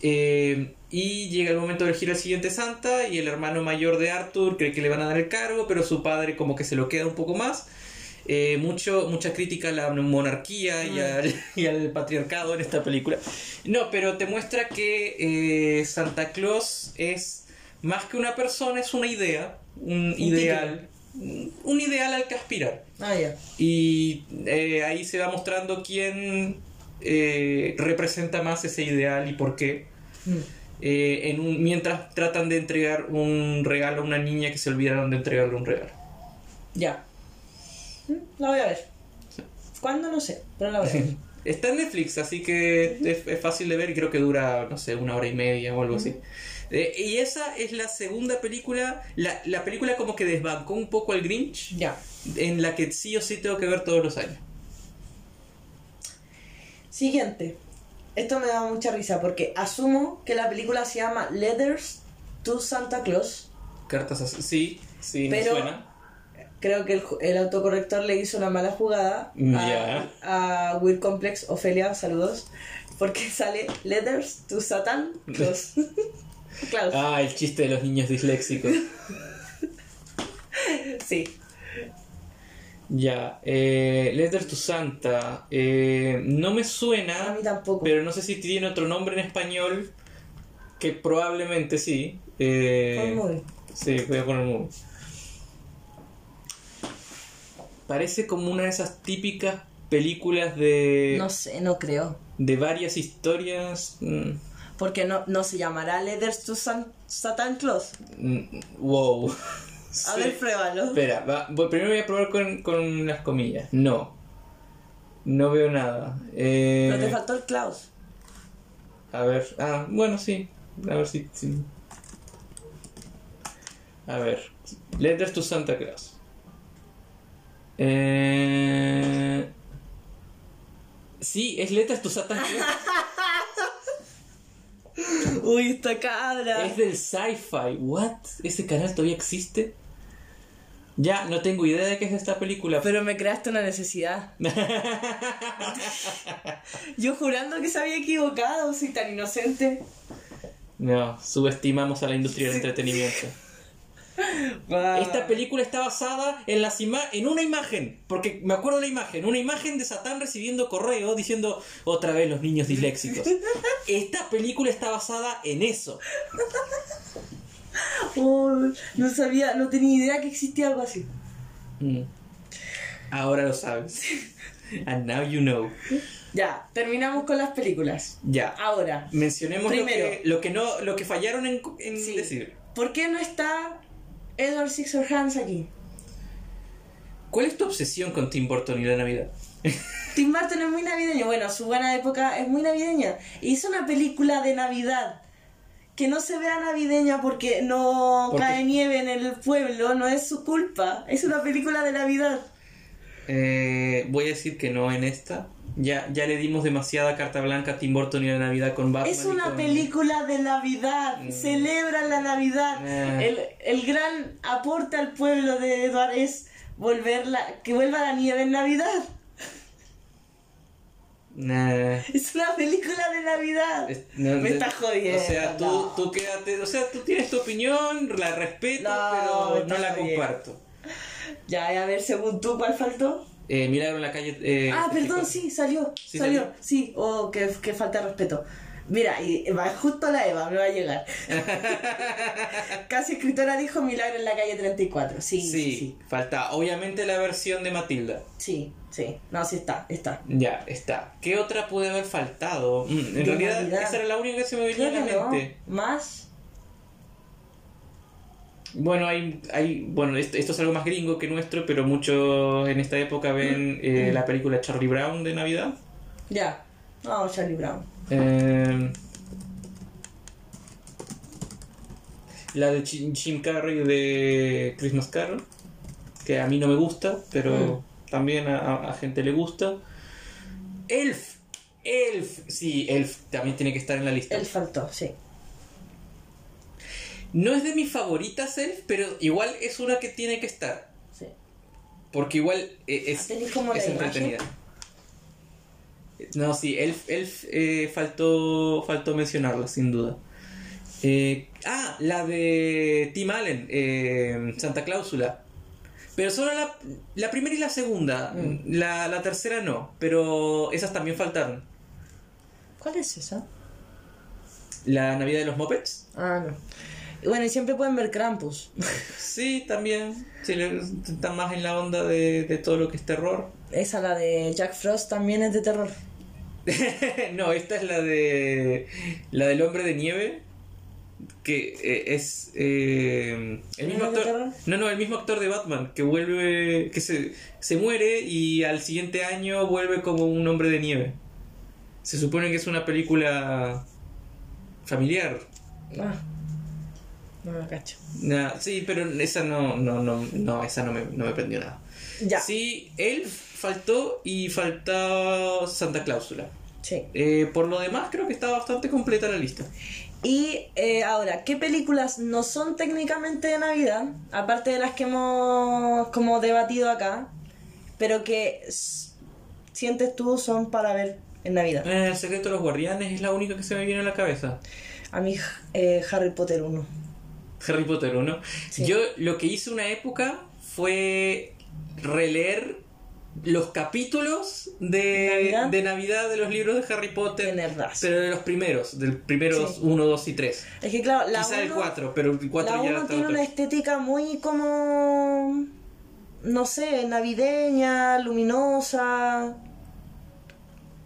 Eh, y llega el momento de elegir al siguiente Santa y el hermano mayor de Arthur cree que le van a dar el cargo, pero su padre como que se lo queda un poco más. Eh, mucho, mucha crítica a la monarquía y al, <laughs> y al patriarcado en esta película. No, pero te muestra que eh, Santa Claus es más que una persona, es una idea, un, ideal, un- un ideal al que aspirar. Ah, ya. Y eh, ahí se va mostrando quién representa más ese ideal y por qué. Mm. En un- mientras tratan de entregar un regalo a una niña que se olvidaron de entregarle un regalo. Ya. La voy a ver. ¿Cuándo? No sé, pero la voy a ver. <laughs> Está en Netflix, así que es, es fácil de ver y creo que dura, no sé, una hora y media o algo así. Eh, y esa es la segunda película, la, la película como que desbancó un poco al Grinch, ya. en la que sí o sí tengo que ver todos los años. Siguiente. Esto me da mucha risa porque asumo que la película se llama Letters to Santa Claus. Cartas así, sí, sí, me Pero- suena. Creo que el, el autocorrector le hizo una mala jugada a, a Weird Complex, Ofelia, saludos, porque <laughs> sale Letters to Satan Claus. Claus, Ah, el chiste de los niños disléxicos. <laughs> sí. ya, eh, Letter to Santa. eh, no me A suena, mí tampoco. pero no sé si tiene otro nombre en español, que probablemente sí. Eh, Sí, voy a poner movie. Parece como una de esas típicas películas de, No sé, no creo. de varias historias. mm, Porque no, no se llamará Letters to San- Satan Claus. mm, wow. <laughs> A Sí. ver, pruébalo. Espera, va- voy- primero voy a probar con, con las comillas. No. No veo nada. Eh, Pero te faltó el Klaus. A ver. Ah, bueno, sí. A ver si. si- A ver. Letters to Santa Claus. Eh... Sí, es to Santa Claus. Uy, esta cabra. es del sci-fi. ¿What? ¿Ese canal todavía existe? Ya, no tengo idea de qué es esta película. Pero me creaste una necesidad. <laughs> Yo jurando que se había equivocado, soy tan inocente. No, subestimamos a la industria del entretenimiento. Esta película está basada en las ima- en una imagen, porque me acuerdo de la imagen, una imagen de Satán recibiendo correo diciendo otra vez los niños disléxicos. Esta película está basada en eso. Oh, no sabía, no tenía idea que existía algo así. Mm. Ahora lo sabes. And now you know. Ya, terminamos con las películas. Ya. Ahora, Mencionemos lo Primero. que, lo que no lo que fallaron en, en Sí. decir. ¿por qué no está Edward Scissorhands aquí? ¿Cuál es tu obsesión con Tim Burton y la Navidad? <laughs> Tim Burton es muy navideño. Bueno, su buena época es muy navideña. Hizo una película de Navidad que no se vea navideña porque no cae nieve en el pueblo, no es su culpa. Es una película de Navidad. Eh, voy a decir que no en esta. Ya, ya le dimos demasiada carta blanca a Tim Burton y la Navidad con Batman. Es una con- película de Navidad. Mm. Celebra la Navidad. Ah. El, el gran aporte al pueblo de Edward es volver la, que vuelva la nieve en Navidad. Nah. Es una película de Navidad. Es- no, Me estás jodiendo. O sea, tú, no. tú quédate. O sea, tú tienes tu opinión, la respeto, No, pero no la jodiendo. comparto. Ya, a ver, según tú, ¿cuál faltó? Eh, Milagro en la calle. eh, ah, perdón, 34. sí, salió. Sí, salió. salió. Sí, oh, que, que falta de respeto. Mira, y va justo la Eva, me va a llegar. <laughs> Casi escritora dijo Milagro en la calle 34. Sí, Sí, sí, sí. falta. Obviamente la versión de Matilda. Sí, sí. No, sí está, está. Ya, está. ¿Qué otra puede haber faltado? Mm, en De realidad, Navidad. esa era la única que se me venía a la no. mente. Más. Bueno, hay, hay, bueno, esto, esto es algo más gringo que nuestro, pero muchos en esta época ven eh, la película Charlie Brown de Navidad. Ya. No, Charlie Brown. Eh, la de Jim Carrey de Christmas Carol, que a mí no me gusta, pero también a, a- gente le gusta. Elf, Elf, sí, Elf también tiene que estar en la lista. Él faltó, sí. No es de mis favoritas Elf, pero igual es una que tiene que estar. sí. Porque igual eh, es, ¿Tenéis como es entretenida. No, sí, Elf, Elf eh, faltó, faltó mencionarla, sin duda. Eh, ah, la de Tim Allen, eh, Santa Cláusula. Pero solo la, la primera y la segunda. Mm. La, la tercera no, pero esas también faltaron. ¿Cuál es esa? La Navidad de los Muppets. Ah, no. Bueno, y siempre pueden ver Krampus. Sí, también. Sí, le- están más en la onda de, de todo lo que es terror. Esa, la de Jack Frost, también es de terror. <laughs> no, esta es la de. La del hombre de nieve. Que eh, es. eh, el mismo ¿No es de actor. No, no, el mismo actor de Batman. Que vuelve. Que se, se muere y al siguiente año vuelve como un hombre de nieve. Se supone que es una película. familiar. Ah. No me cacho. Nah, sí, pero esa no. No, no, no esa no me, no me prendió nada. Ya. Sí, Elf faltó y faltó Santa Cláusula. Sí. Eh, por lo demás, creo que está bastante completa la lista. Y eh, ahora, ¿qué películas no son técnicamente de Navidad? Aparte de las que hemos como debatido acá, pero que sientes tú son para ver en Navidad. Eh, el secreto de los guardianes es la única que se me viene a la cabeza. A mí eh, Harry Potter 1. Harry Potter 1. Sí. Yo lo que hice una época fue releer los capítulos de ¿Navidad? de Navidad de los libros de Harry Potter. Pero de los primeros, del primeros Sí. 1, 2 y 3. Es que claro, la Quizá el uno- 4, pero el 4 La ya 1 está tiene una estética muy como. No sé, navideña, luminosa.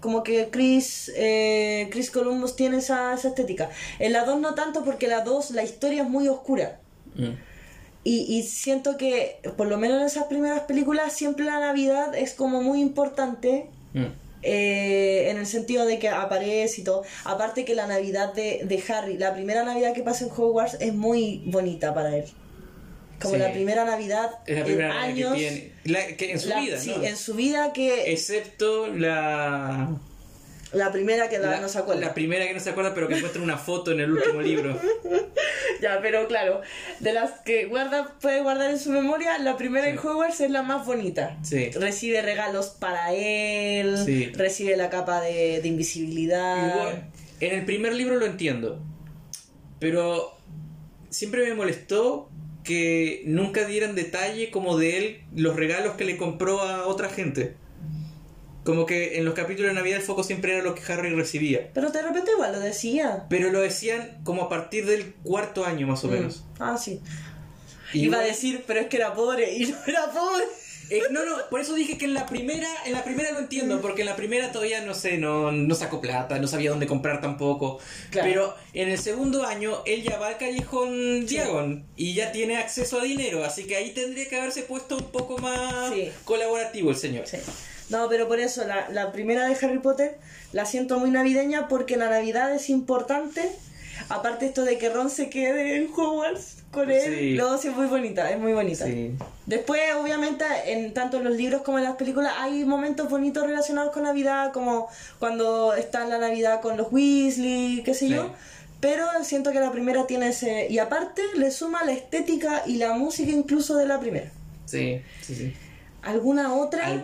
Como que Chris, eh, Chris Columbus tiene esa, esa estética. En la 2 no tanto porque la 2 la historia es muy oscura. Mm. Y, y siento que, por lo menos en esas primeras películas, siempre la Navidad es como muy importante. Mm. eh, en el sentido de que aparece y todo. Aparte que la Navidad de, de Harry, la primera Navidad que pasa en Hogwarts es muy bonita para él. Como Sí. la primera Navidad Es la en primera Navidad años. que tiene. la- que en su la- vida, sí, ¿no? en su vida que Excepto la. la primera que la, La, no se acuerda. la primera que no se acuerda, pero que encuentra una foto en el último <laughs> libro. Ya, pero claro, de las que guarda, puede guardar en su memoria, la primera en Hogwarts es la más bonita. Sí. Recibe regalos para él, Sí. recibe la capa de, de invisibilidad. Igual, en el primer libro lo entiendo, pero siempre me molestó que nunca dieran detalle como de él los regalos que le compró a otra gente. Como que en los capítulos de Navidad el foco siempre era lo que Harry recibía. Pero de repente igual lo decía. Pero lo decían como a partir del cuarto año más o menos. Mm. Ah, sí. Iba a decir, pero es que era pobre y no era pobre. Eh, no, no, por eso dije que en la primera, en la primera lo entiendo, porque en la primera todavía no sé, no, no sacó plata, no sabía dónde comprar tampoco. Claro. Pero en el segundo año él ya va al callejón Diagon y ya tiene acceso a dinero, así que ahí tendría que haberse puesto un poco más Sí. colaborativo el señor. Sí. No, pero por eso, la, la primera de Harry Potter la siento muy navideña porque la Navidad es importante. Aparte esto de que Ron se quede en Hogwarts con él, Sí. sí, es muy bonita, es muy bonita. Sí. Después, obviamente, en tanto en los libros como en las películas hay momentos bonitos relacionados con Navidad, como cuando está en la Navidad con los Weasley, qué sé Sí. yo. Pero siento que la primera tiene ese... Y aparte le suma la estética y la música incluso de la primera. Sí, sí, sí. ¿Alguna otra? Al-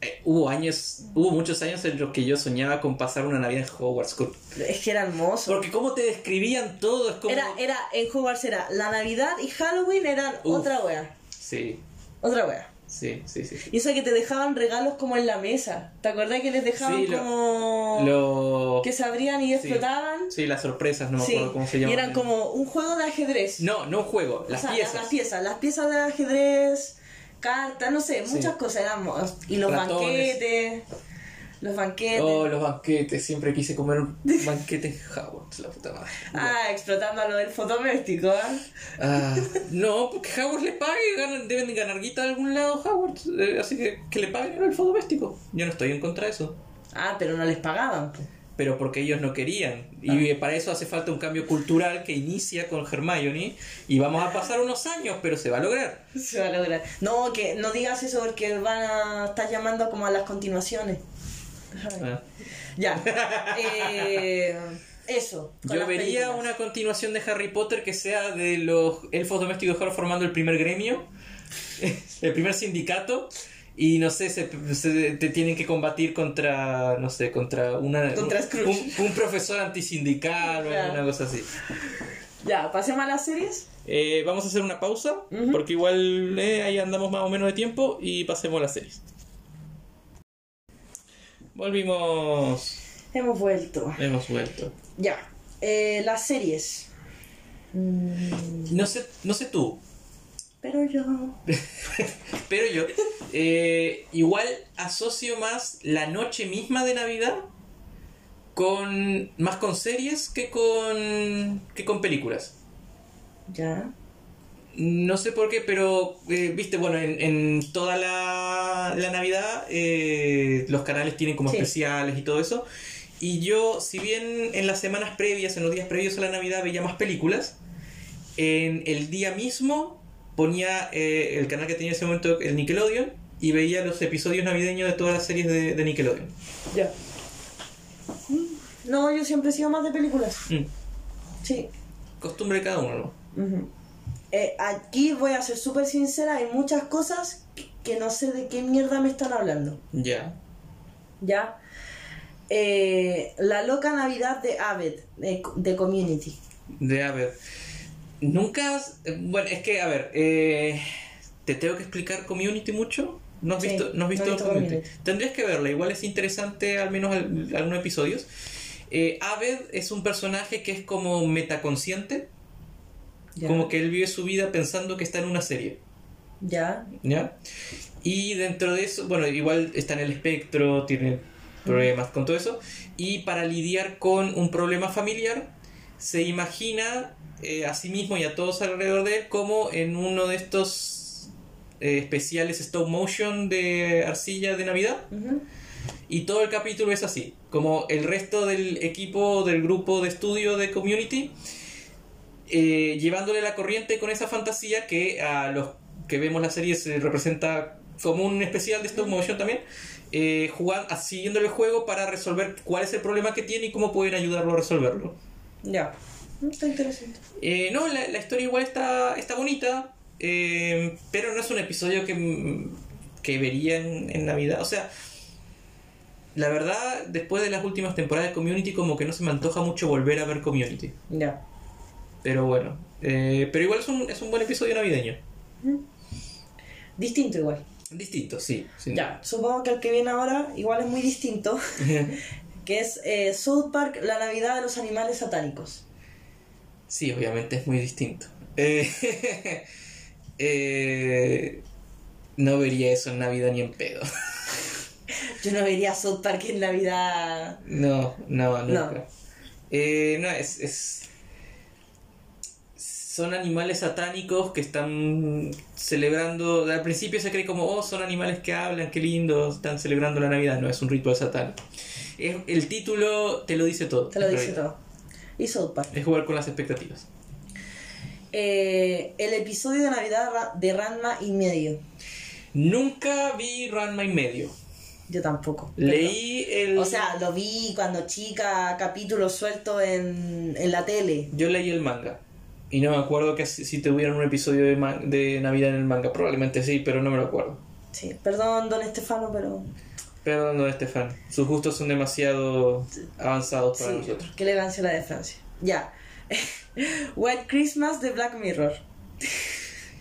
eh, hubo años, hubo muchos años en los que yo soñaba con pasar una Navidad en Hogwarts. con- Es que era hermoso. Porque cómo te describían todo, es como... Era, era, en Hogwarts era la Navidad y Halloween eran Uf. otra wea. Sí, Otra wea. sí, sí, sí. Y eso que te dejaban regalos como en la mesa. ¿Te acordás que les dejaban Sí, lo- como... Lo... que se abrían y explotaban? Sí, las sorpresas, no me acuerdo cómo se y llaman. eran como un juego de ajedrez. No, no un juego, las O sea, piezas. Las piezas, las piezas de ajedrez, cartas, no sé, Sí. muchas cosas eran. mo- Y los Ratones. banquetes. Los banquetes. Oh, los banquetes, siempre quise comer un banquete en Hogwarts, la puta madre. <laughs> Ah, explotando a lo del fotoméstico, ¿ah? Ah, <laughs> no, porque Hogwarts le pague, ganan- deben de ganar guita de algún lado Hogwarts, eh, así que que le paguen el fondo doméstico. Yo no estoy en contra de eso, Ah, pero no les pagaban. pues. Pero porque ellos no querían. Y Ah. para eso hace falta un cambio cultural que inicia con Hermione y vamos a pasar unos años, pero se va a lograr. <laughs> Se va a lograr. No, que no digas eso porque van a estar llamando como a las continuaciones. Ah. Ya. <laughs> Eh, eso. Yo vería películas. una continuación de Harry Potter que sea de los elfos domésticos de formando el primer gremio, <laughs> el primer sindicato, y no sé, se, se- te tienen que combatir contra, no sé, contra una Contra un, un profesor antisindical o alguna cosa así. Ya, pasemos a las series. Eh, vamos a hacer una pausa, porque igual eh, ahí andamos más o menos de tiempo, y pasemos a las series. Volvimos, Hemos vuelto. hemos vuelto. Ya. Eh, las series. Mm, No sé, no sé tú, pero yo. <laughs> Pero yo eh, igual asocio más la noche misma de Navidad con más con series que con que con películas. Ya. No sé por qué, pero eh, viste, bueno, en, en toda la, la Navidad eh, los canales tienen como Sí. especiales y todo eso. Y yo, si bien en las semanas previas, en los días previos a la Navidad veía más películas, en el día mismo ponía eh, el canal que tenía en ese momento, el Nickelodeon, y veía los episodios navideños de todas las series de, de Nickelodeon. Ya. No, yo siempre he sido más de películas. Mm, Sí. Costumbre de cada uno, ¿no? Eh, aquí voy a ser súper sincera, hay muchas cosas que- no sé de qué mierda me están hablando. Ya. ¿Ya? Eh, la loca Navidad de Aved, de, de Community. De a ver. Nunca. has- eh, Bueno, es que, a ver, eh, ¿te tengo que explicar community mucho? ¿No has Sí, visto, no has no he visto, visto community? Community. Tendrías que verla, igual es interesante, al menos al- algunos episodios. Eh, Aved es un personaje que es como metaconsciente, ¿Ya? como que él vive su vida pensando que está en una serie. ¿Ya? ¿Ya? Y dentro de eso, bueno, igual está en el espectro, tiene problemas con todo eso. Y para lidiar con un problema familiar, se imagina eh, a sí mismo y a todos alrededor de él como en uno de estos eh, especiales stop motion de arcilla de Navidad. Y todo el capítulo es así, como el resto del equipo del grupo de estudio de Community, eh, llevándole la corriente con esa fantasía que a los que vemos la serie se representa como un especial de stop motion también, eh, jugando, siguiéndole el juego para resolver cuál es el problema que tiene y cómo pueden ayudarlo a resolverlo. Ya. Está interesante. Eh, no, la, la historia igual está, está bonita, eh, pero no es un episodio que, mm, que vería en, en Navidad. O sea, la verdad, después de las últimas temporadas de Community, como que no se me antoja mucho volver a ver Community. Ya. Pero bueno, eh, pero igual es un, es un buen episodio navideño. Distinto igual. Distinto, sí. sí. Ya, supongo que el que viene ahora igual es muy distinto, <laughs> que es eh, South Park, la Navidad de los animales satánicos. Sí, obviamente es muy distinto. Eh, <laughs> eh, no vería eso en Navidad ni en pedo. <laughs> Yo no vería South Park en Navidad. No, no, nunca. No. Eh, no, es, es. Son animales satánicos que están celebrando. Al principio se cree como, oh, son animales que hablan, qué lindo, están celebrando la Navidad. No, es un ritual satánico. Es- el título te lo dice todo. Te lo dice realidad. todo. Y South Park. Es jugar con las expectativas. Eh, el episodio de Navidad de Ranma y medio. Nunca vi Ranma y medio. Yo tampoco. Leí el. O sea, lo vi cuando chica, capítulos sueltos en, en la tele. Yo leí el manga. Y no me acuerdo que si, si tuvieran un episodio de, de Navidad en el manga. Probablemente sí, pero no me lo acuerdo. Sí, perdón, don Estefano, pero. Perdón, don Estefan. Sus gustos son demasiado avanzados para Sí, nosotros. qué elegancia la de Francia. Ya. <laughs> White Christmas de Black Mirror.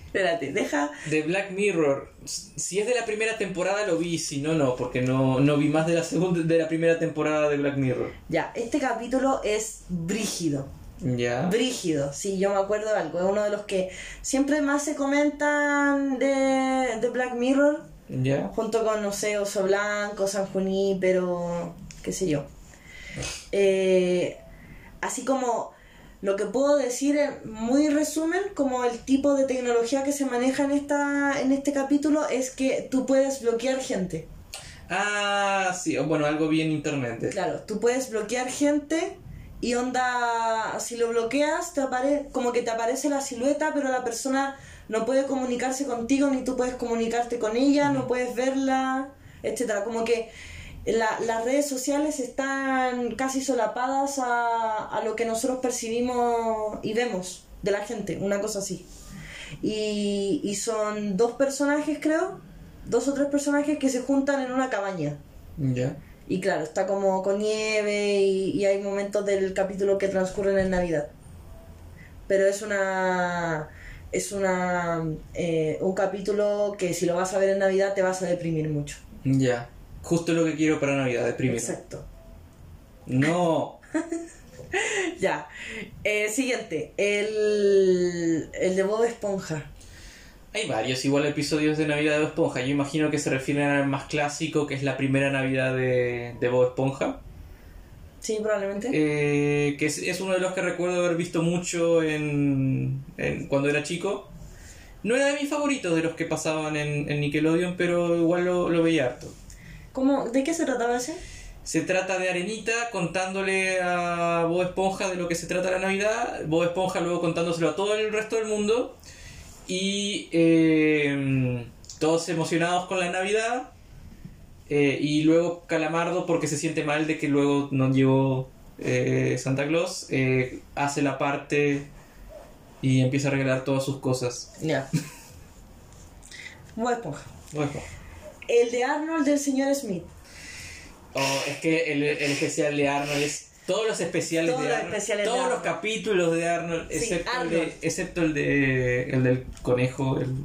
Espérate, deja. De Black Mirror. Si es de la primera temporada lo vi, si no, no, porque no, no vi más de la segunda de la primera temporada de Black Mirror. Ya, este capítulo es brígido. Ya. Brígido, sí, yo me acuerdo de algo. Es uno de los que siempre más se comentan de, de Black Mirror. Junto con, no sé, Oso Blanco, San Junípero, qué sé yo. Eh, así como lo que puedo decir en muy resumen, como el tipo de tecnología que se maneja en, esta, en este capítulo es que tú puedes bloquear gente. Ah, sí, bueno, algo vi en internet. Claro, tú puedes bloquear gente y onda, si lo bloqueas, te apare como que te aparece la silueta, pero la persona no puede comunicarse contigo, ni tú puedes comunicarte con ella, no puedes verla, etcétera. Como que la- las redes sociales están casi solapadas a, a lo que nosotros percibimos y vemos de la gente, una cosa así. Y, y son dos personajes, creo, dos o tres personajes que se juntan en una cabaña. Ya. Y claro, está como con nieve y, y hay momentos del capítulo que transcurren en Navidad. Pero es una. Es una. eh, un capítulo que si lo vas a ver en Navidad te vas a deprimir mucho. Ya. Justo lo que quiero para Navidad, deprimir. Exacto. No. <laughs> Ya. Eh, siguiente. El. El de Bob Esponja. Hay varios igual episodios de Navidad de Bob Esponja. Yo imagino que se refieren al más clásico, que es la primera Navidad de, de Bob Esponja. Sí, probablemente. Eh, que es, es uno de los que recuerdo haber visto mucho en, en- cuando era chico. No era de mis favoritos de los que pasaban en, en Nickelodeon, pero igual lo, lo veía harto. ¿Cómo, ¿De qué se trataba ese? Se trata de Arenita contándole a Bob Esponja de lo que se trata la Navidad, Bob Esponja luego contándoselo a todo el resto del mundo y eh, todos emocionados con la Navidad eh, y luego Calamardo porque se siente mal de que luego no llegó eh, Santa Claus, eh, hace la parte y empieza a arreglar todas sus cosas. Ya. Esponja. El de Arnold del señor Smith. Oh, es que el, el especial de Arnold es. Todos los especiales Todos de los Arnold. de todos los capítulos de Arnold. Sí, excepto, El Arnold. de, excepto el de. El del conejo. El,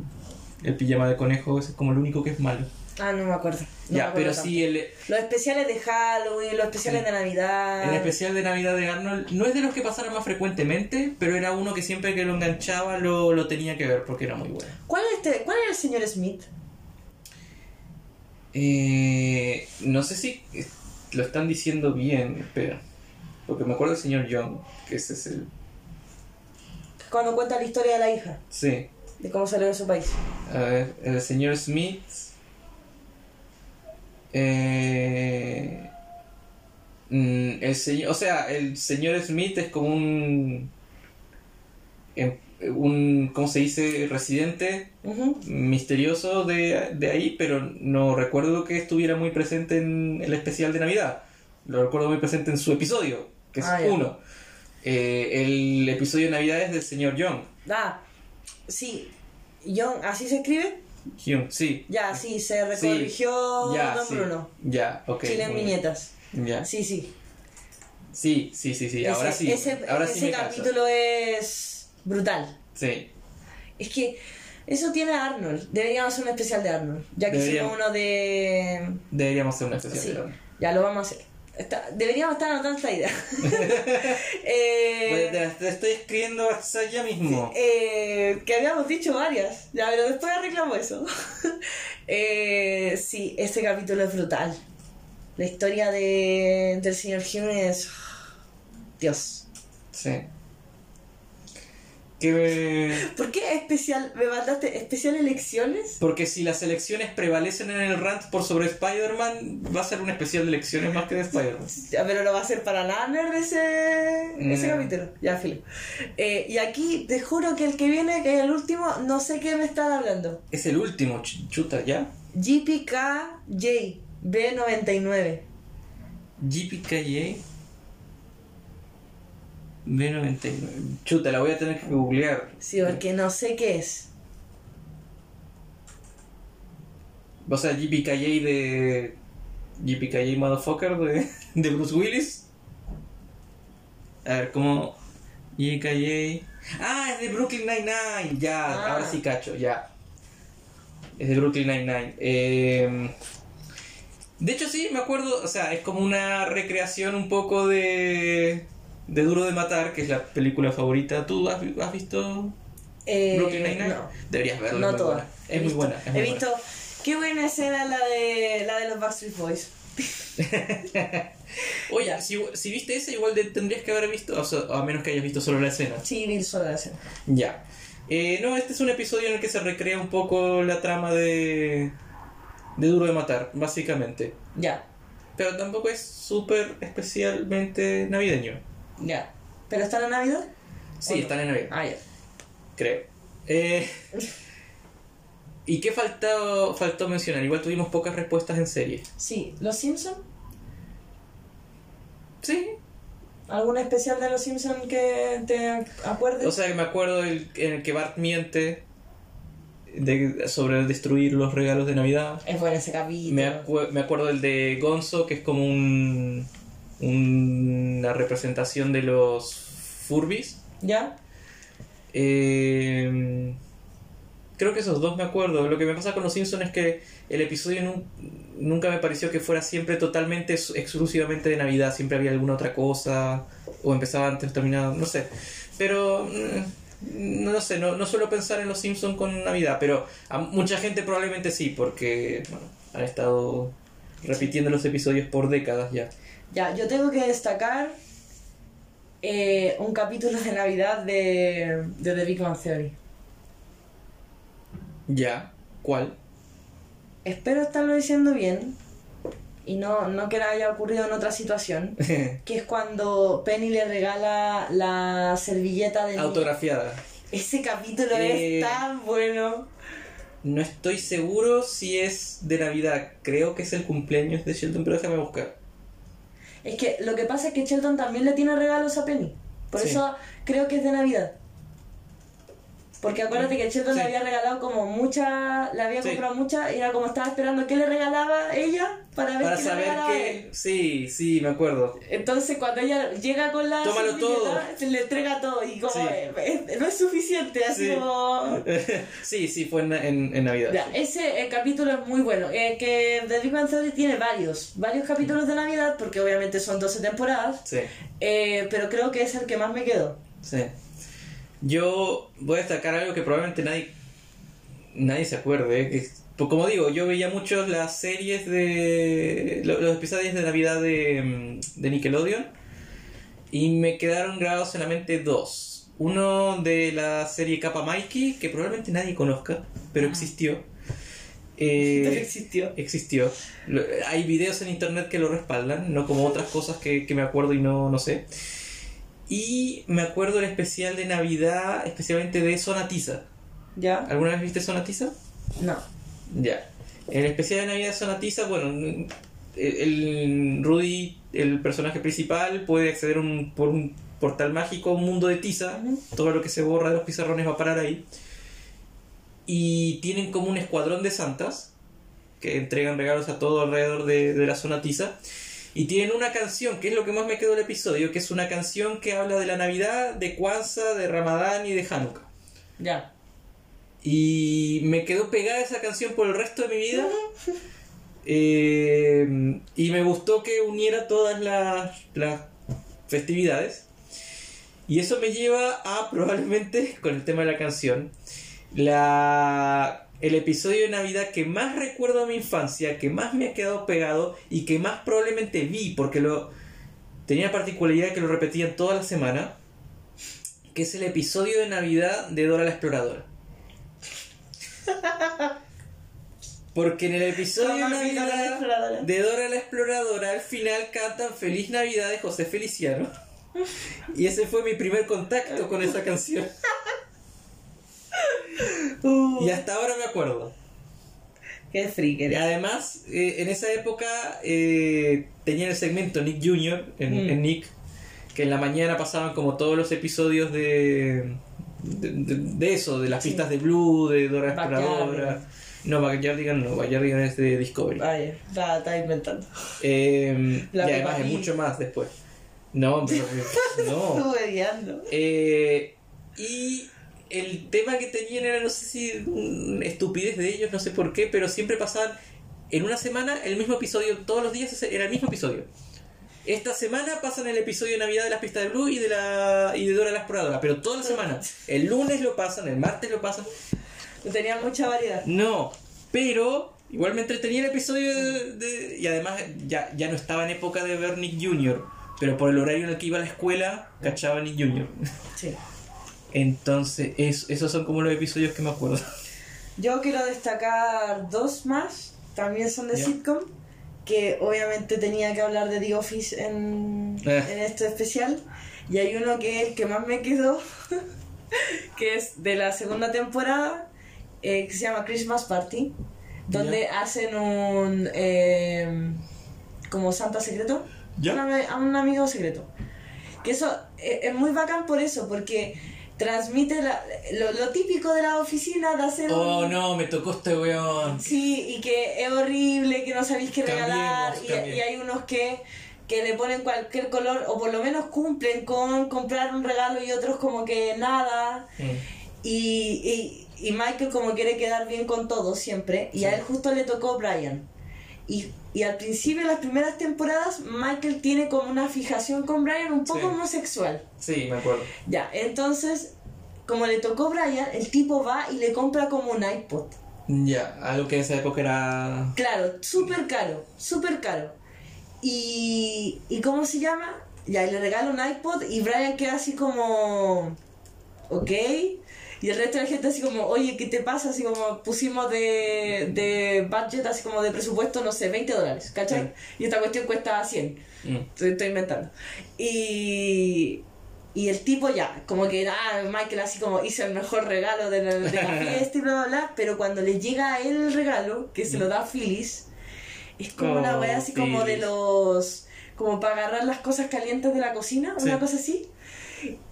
el pijama de conejo. Ese es como el único que es malo. Ah, no me acuerdo. No me ya, acuerdo pero tanto. sí, el, Los especiales de Halloween, los especiales Sí. de Navidad. el especial de Navidad de Arnold no es de los que pasaron más frecuentemente, pero era uno que siempre que lo enganchaba lo, lo tenía que ver porque era muy bueno. ¿Cuál es este? ¿Cuál es el señor Smith? Eh, no sé si lo están diciendo bien, espera. Porque me acuerdo del señor Young, que ese es el. Cuando cuenta la historia de la hija, Sí. de cómo salió de su país. A ver, el señor Smith. Eh, mm, el señor, o sea, el señor Smith es como un, em- un, ¿cómo se dice? Residente misterioso de, de ahí, pero no recuerdo que estuviera muy presente en el especial de Navidad. Lo recuerdo muy presente en su episodio, que es Ah, uno. Eh, el episodio de Navidades del señor Young. Ah, sí. John, ¿así se escribe? Hyun, sí. Ya, sí, se recorrigió Ya, Don sí. Bruno. Ya, ok. Chile en viñetas. Ya. Sí, sí. Sí, sí, sí, sí. Ahora ese, sí. Ese, Ahora sí ese capítulo es brutal. Sí. Es que eso tiene a Arnold. Deberíamos hacer un especial de Arnold. Ya que Deberíamos. hicimos uno de. Deberíamos hacer una especial Sí, de Arnold. ya lo vamos a hacer. Está- deberíamos estar anotando esta idea. <laughs> Eh, Pues, te- te estoy escribiendo hasta ya mismo. eh, que habíamos dicho varias. Ya, pero después arreglamos eso. <laughs> eh, sí, este capítulo es brutal. La historia de, del señor Hume es. Dios. Sí. Que... ¿Por qué especial? ¿Me mandaste especial elecciones? Porque si las elecciones prevalecen en el rant por sobre Spider-Man, va a ser un especial de elecciones más que de Spider-Man. <laughs> Ya, pero no va a ser para nada nerd ese, ese Mm. capítulo. Ya, filo. Eh, y aquí te juro que el que viene, que es el último, no sé qué me están hablando. Es el último, ch- chuta, ¿ya? GPKJ B99. GPKJ B99. Chuta, la voy a tener que googlear. Sí, porque no sé qué es. O sea, GPKJ de. GPKJ Motherfucker de, de Bruce Willis. A ver, ¿cómo? GPKJ. Ah, es de Brooklyn Nine-Nine. Ya, Ah. ahora sí cacho, ya. Es de Brooklyn Nine-Nine. Eh, de hecho, sí, me acuerdo. O sea, es como una recreación un poco de. De Duro de Matar, que es la película favorita. ¿Tú has, has visto Eh, Brooklyn Nine-Nine? No, Deberías verla. no toda. buena. Es muy buena. He visto. Qué buena escena la de la de los Backstreet Boys. <laughs> Oye, si, si viste ese, igual de- tendrías que haber visto, o sea, a menos que hayas visto solo la escena. Sí, vi solo la escena. Ya. Eh, no, este es un episodio en el que se recrea un poco la trama de. de Duro de Matar, básicamente. Ya, Pero tampoco es súper especialmente navideño. Ya. ¿Pero está en Navidad? Sí, ¿O no? están en Navidad, Ah, ya. creo. Eh, ¿Y qué faltó, faltó mencionar? Igual tuvimos pocas respuestas en serie. Sí, ¿Los Simpsons? Sí. ¿Algún especial de Los Simpsons que te acuerdes? O sea, me acuerdo el- en el que Bart miente de, sobre destruir los regalos de Navidad. es bueno ese capítulo. Me, acue- me acuerdo del de Gonzo, que es como un, una representación de los Furbis. ¿Ya? Eh, creo que esos dos me acuerdo. Lo que me pasa con los Simpsons es que el episodio nu- nunca me pareció que fuera siempre totalmente ex- exclusivamente de Navidad. Siempre había alguna otra cosa. O empezaba antes, terminaba, no sé. Pero mm, no sé, no, no suelo pensar en los Simpsons con Navidad. Pero a mucha gente probablemente sí, porque bueno, han estado repitiendo los episodios por décadas ya. Ya, yo tengo que destacar eh, un capítulo de Navidad de, de The Big Bang Theory. Ya, ¿cuál? Espero estarlo diciendo bien y no, no que haya ocurrido en otra situación. <laughs> Que es cuando Penny le regala la servilleta de... Autografiada. Ese capítulo Eh, es tan bueno. No estoy seguro si es de Navidad. Creo que es el cumpleaños de Sheldon, pero déjame buscar. Es que lo que pasa es que Sheldon también le tiene regalos a Penny. Por Sí. eso creo que es de Navidad. Porque acuérdate que le Sí. había regalado como mucha, le había Sí. comprado mucha y era como estaba esperando qué le regalaba ella para ver Para qué le saber regalaba que... él. Sí, sí, me acuerdo. Entonces cuando ella llega con la Tómalo servilleta, se le entrega todo y como Sí. eh, eh, no es suficiente, así Sí. como... <laughs> sí, sí, fue en, en- en Navidad. Ya, ese eh, capítulo es muy bueno. Eh, que The Big Bang Theory tiene varios, varios capítulos de Navidad, porque obviamente son 12 temporadas, Sí, eh, pero creo que es el que más me quedó. sí. Yo voy a destacar algo que probablemente nadie nadie se acuerde. Que, pues como digo, yo veía mucho las series de... lo- Los episodios de Navidad de, mm, de Nickelodeon. Y me quedaron grabados en la mente dos. Uno de la serie Kappa Mikey, que probablemente nadie conozca, pero existió. Eh, existió. existió. Lo- Hay videos en internet que lo respaldan, no como otras cosas que, que me acuerdo y no, no sé. Y me acuerdo el especial de Navidad, especialmente de Sonatiza. ¿Ya? ¿Alguna vez viste Sonatiza? No. Ya. El especial de Navidad de Sonatiza, bueno, el, Rudy, el personaje principal, puede acceder un- por un portal mágico a un mundo de tiza. Todo lo que se borra de los pizarrones va a parar ahí. Y tienen como un escuadrón de santas que entregan regalos a todo alrededor de, de la zona tiza. Y tienen una canción, que es lo que más me quedó del episodio, que es una canción que habla de la Navidad, de Kwanzaa, de Ramadán y de Hanukkah. Ya. Y me quedó pegada esa canción por el resto de mi vida. <laughs> Eh, y me gustó que uniera todas las, las festividades. Y eso me lleva a probablemente, <laughs> con el tema de la canción, la, el episodio de Navidad que más recuerdo de mi infancia, que más me ha quedado pegado y que más probablemente vi, porque lo tenía la particularidad que lo repetían toda la semana, que es el episodio de Navidad de Dora la Exploradora. <laughs> Porque en el episodio de Navidad de Dora la Exploradora, al final cantan Feliz Navidad de José Feliciano. <laughs> Y ese fue mi primer contacto con esa canción. <laughs> Uh, Y hasta ahora me acuerdo. Qué freak Y eres. además, eh, en esa época eh, tenía el segmento Nick Jr. En, Mm. en Nick, que en la mañana pasaban como todos los episodios de, de, de- de eso, de las Sí. pistas de Blue, de Dora. Exploradora. No, Backyardigan no, Backyardigan es de Discovery. Vaya, está, está inventando. <laughs> Eh, y además es mucho más después. No, pero <laughs> no. Estuve guiando. Eh, y el tema que tenían era, no sé si una estupidez de ellos, no sé por qué, pero siempre pasaban en una semana el mismo episodio, todos los días era el mismo episodio. Esta semana pasan el episodio de Navidad de las pistas de Blue y de la y de Dora la Exploradora, pero toda la semana. El lunes lo pasan, el martes lo pasan. Tenía mucha variedad. No, pero igual me entretenía el episodio de, de- y además ya, ya no estaba en época de ver Nick Jr., pero por el horario en el que iba a la escuela, cachaba a Nick Jr. Sí. <laughs> Entonces, es- esos son como los episodios que me acuerdo. Yo quiero destacar dos más, también son de sitcom, que obviamente tenía que hablar de The Office en, Eh. en este especial. Y hay uno que es el que más me quedó, <laughs> que es de la segunda temporada, eh, que se llama Christmas Party, donde hacen un... eh, como Santa secreto, Ya. a un amigo secreto. Que eso eh, es muy bacán por eso, porque transmite la- lo, lo típico de la oficina de hacer Oh un... no, me tocó este weón. Sí, y que es horrible, que no sabéis qué regalar, y, hay unos que, que le ponen cualquier color, o por lo menos cumplen con comprar un regalo y otros como que nada. Mm. Y, y, y Michael como quiere quedar bien con todos siempre, y a él justo le tocó Brian. Y, y al principio, en las primeras temporadas, Michael tiene como una fijación con Brian un poco Sí. homosexual. Sí, me acuerdo. Ya, entonces, como le tocó Brian, el tipo va y le compra como un iPod. Ya, algo que en esa época era. Claro, súper caro, súper caro. Y, ¿Y cómo se llama? Ya, y le regala un iPod y Brian queda así como... Ok. Y el resto de la gente así como, oye, ¿qué te pasa? Así como pusimos de, de budget, así como de presupuesto, no sé, 20 dólares, ¿cachai? Y esta cuestión cuesta 100. Mm. Estoy, estoy inventando. Y, y el tipo ya, como que, ah, Michael así como hizo el mejor regalo de la, de la <laughs> fiesta y bla, bla, bla. Pero cuando le llega a él el regalo, que se lo da a Phyllis, es como una Oh, wea así como de los. como para agarrar las cosas calientes de la cocina, Sí. una cosa así.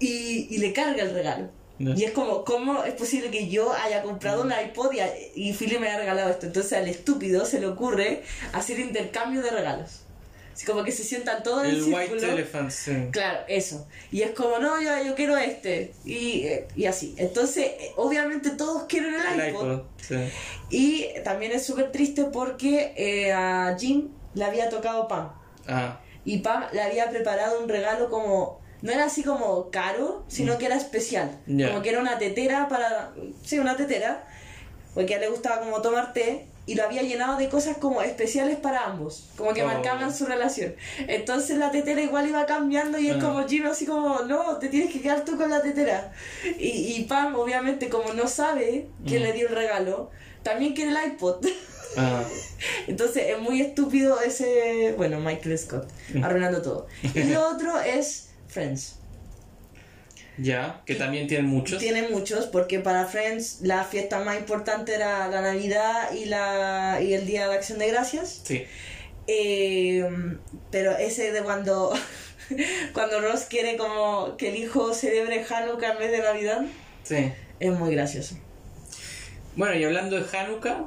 Y, y le carga el regalo. Y es como, ¿cómo es posible que yo haya comprado un iPod y, y Philly me haya regalado esto? Entonces al estúpido se le ocurre hacer intercambio de regalos. Así como que se sientan todos en El círculo. White Elephant, sí. Claro, eso. Y es como, no, yo, yo quiero este. Y, eh, y así. Entonces, eh, obviamente todos quieren el, El iPod. iPod, sí. Y también es súper triste porque eh, a Jim le había tocado Pam. Ah, Y Pam le había preparado un regalo como... No era así como caro, sino que era especial. Mm. Como que era una tetera para... Sí, una tetera. Porque a él le gustaba como tomar té. Y lo había llenado de cosas como especiales para ambos. Como que Oh. marcaban su relación. Entonces la tetera igual iba cambiando y es Ah. como Jim así como... No, te tienes que quedar tú con la tetera. Y, y Pam obviamente como no sabe quién Mm. le dio el regalo, también quiere el iPod. ah. <laughs> Entonces es muy estúpido ese, bueno, Michael Scott, Mm. arruinando todo. Y lo otro es Friends. Ya, que también tienen muchos. Tiene muchos, porque para Friends la fiesta más importante era la Navidad y, la, y el Día de Acción de Gracias. Sí. Eh, pero ese de cuando <laughs> Cuando Ross quiere como que el hijo celebre Hanukkah en vez de Navidad. Sí. Es muy gracioso. Bueno, y hablando de Hanukkah,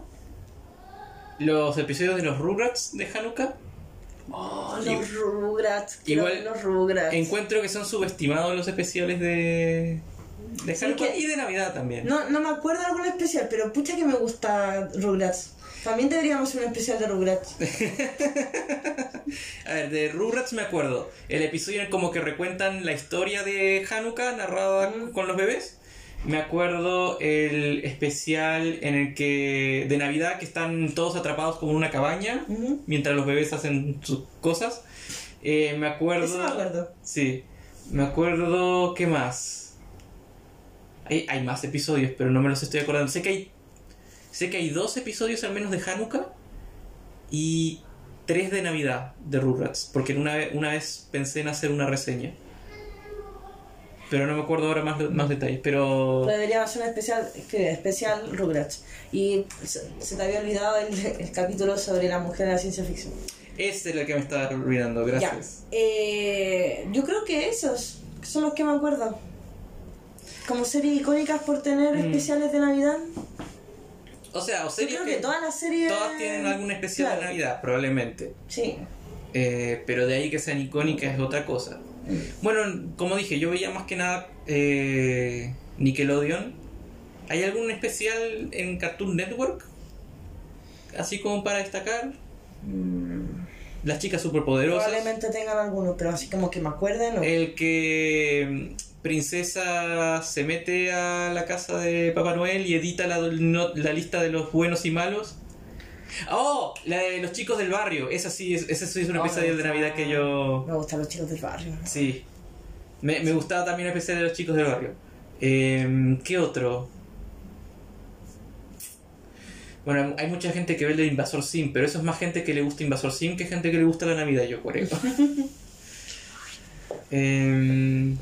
los episodios de los Rugrats de Hanukkah Oh, Y- los Rugrats. igual ver los Rugrats. encuentro que son subestimados los especiales de, de Sí, Hanukkah que- y de Navidad también. No, no me acuerdo de alguna especial, pero pucha que me gusta Rugrats. También deberíamos hacer un especial de Rugrats. <laughs> A ver, de Rugrats me acuerdo. El episodio en el como que recuentan la historia de Hanukkah narrada Mm. con los bebés. Me acuerdo el especial en el que de Navidad que están todos atrapados como en una cabaña mientras los bebés hacen sus cosas. Eh, me acuerdo. Ese me acuerdo. Sí. Me acuerdo. ¿Qué más? Hay, hay más episodios, pero no me los estoy acordando. Sé que hay. Sé que hay dos episodios al menos de Hanukkah y tres de Navidad de Rugrats. Porque una vez, una vez pensé en hacer una reseña. Pero no me acuerdo ahora más, más detalles. Pero. Deberíamos hacer un especial, especial Rugrats. Y se, se te había olvidado el, el capítulo sobre la mujer de la ciencia ficción. Ese era el que me estaba olvidando, gracias. Eh, yo creo que esos son los que me acuerdo. Como series icónicas por tener Mm. especiales de Navidad. O sea, o Yo series creo que que todas las series. todas tienen algún especial Claro. de Navidad, probablemente. Sí. Eh, pero de ahí que sean icónicas es otra cosa. Bueno, como dije, yo veía más que nada eh, Nickelodeon. ¿Hay algún especial en Cartoon Network? Así como para destacar. Las chicas superpoderosas. Probablemente tengan algunos, pero así como que me acuerden. ¿no? El que mm, Princesa se mete a la casa de Papá Noel y edita la, no- la lista de los buenos y malos. ¡Oh! La de los chicos del barrio. Esa sí es, ese sí es un Oh, episodio de Navidad que yo... Me gustan los chicos del barrio. Sí. Me, me gustaba también el especial de los chicos del barrio. Eh, ¿Qué otro? Bueno, hay mucha gente que ve el de Invasor Sim, pero eso es más gente que le gusta Invasor Sim que gente que le gusta la Navidad, yo creo. <laughs> Em,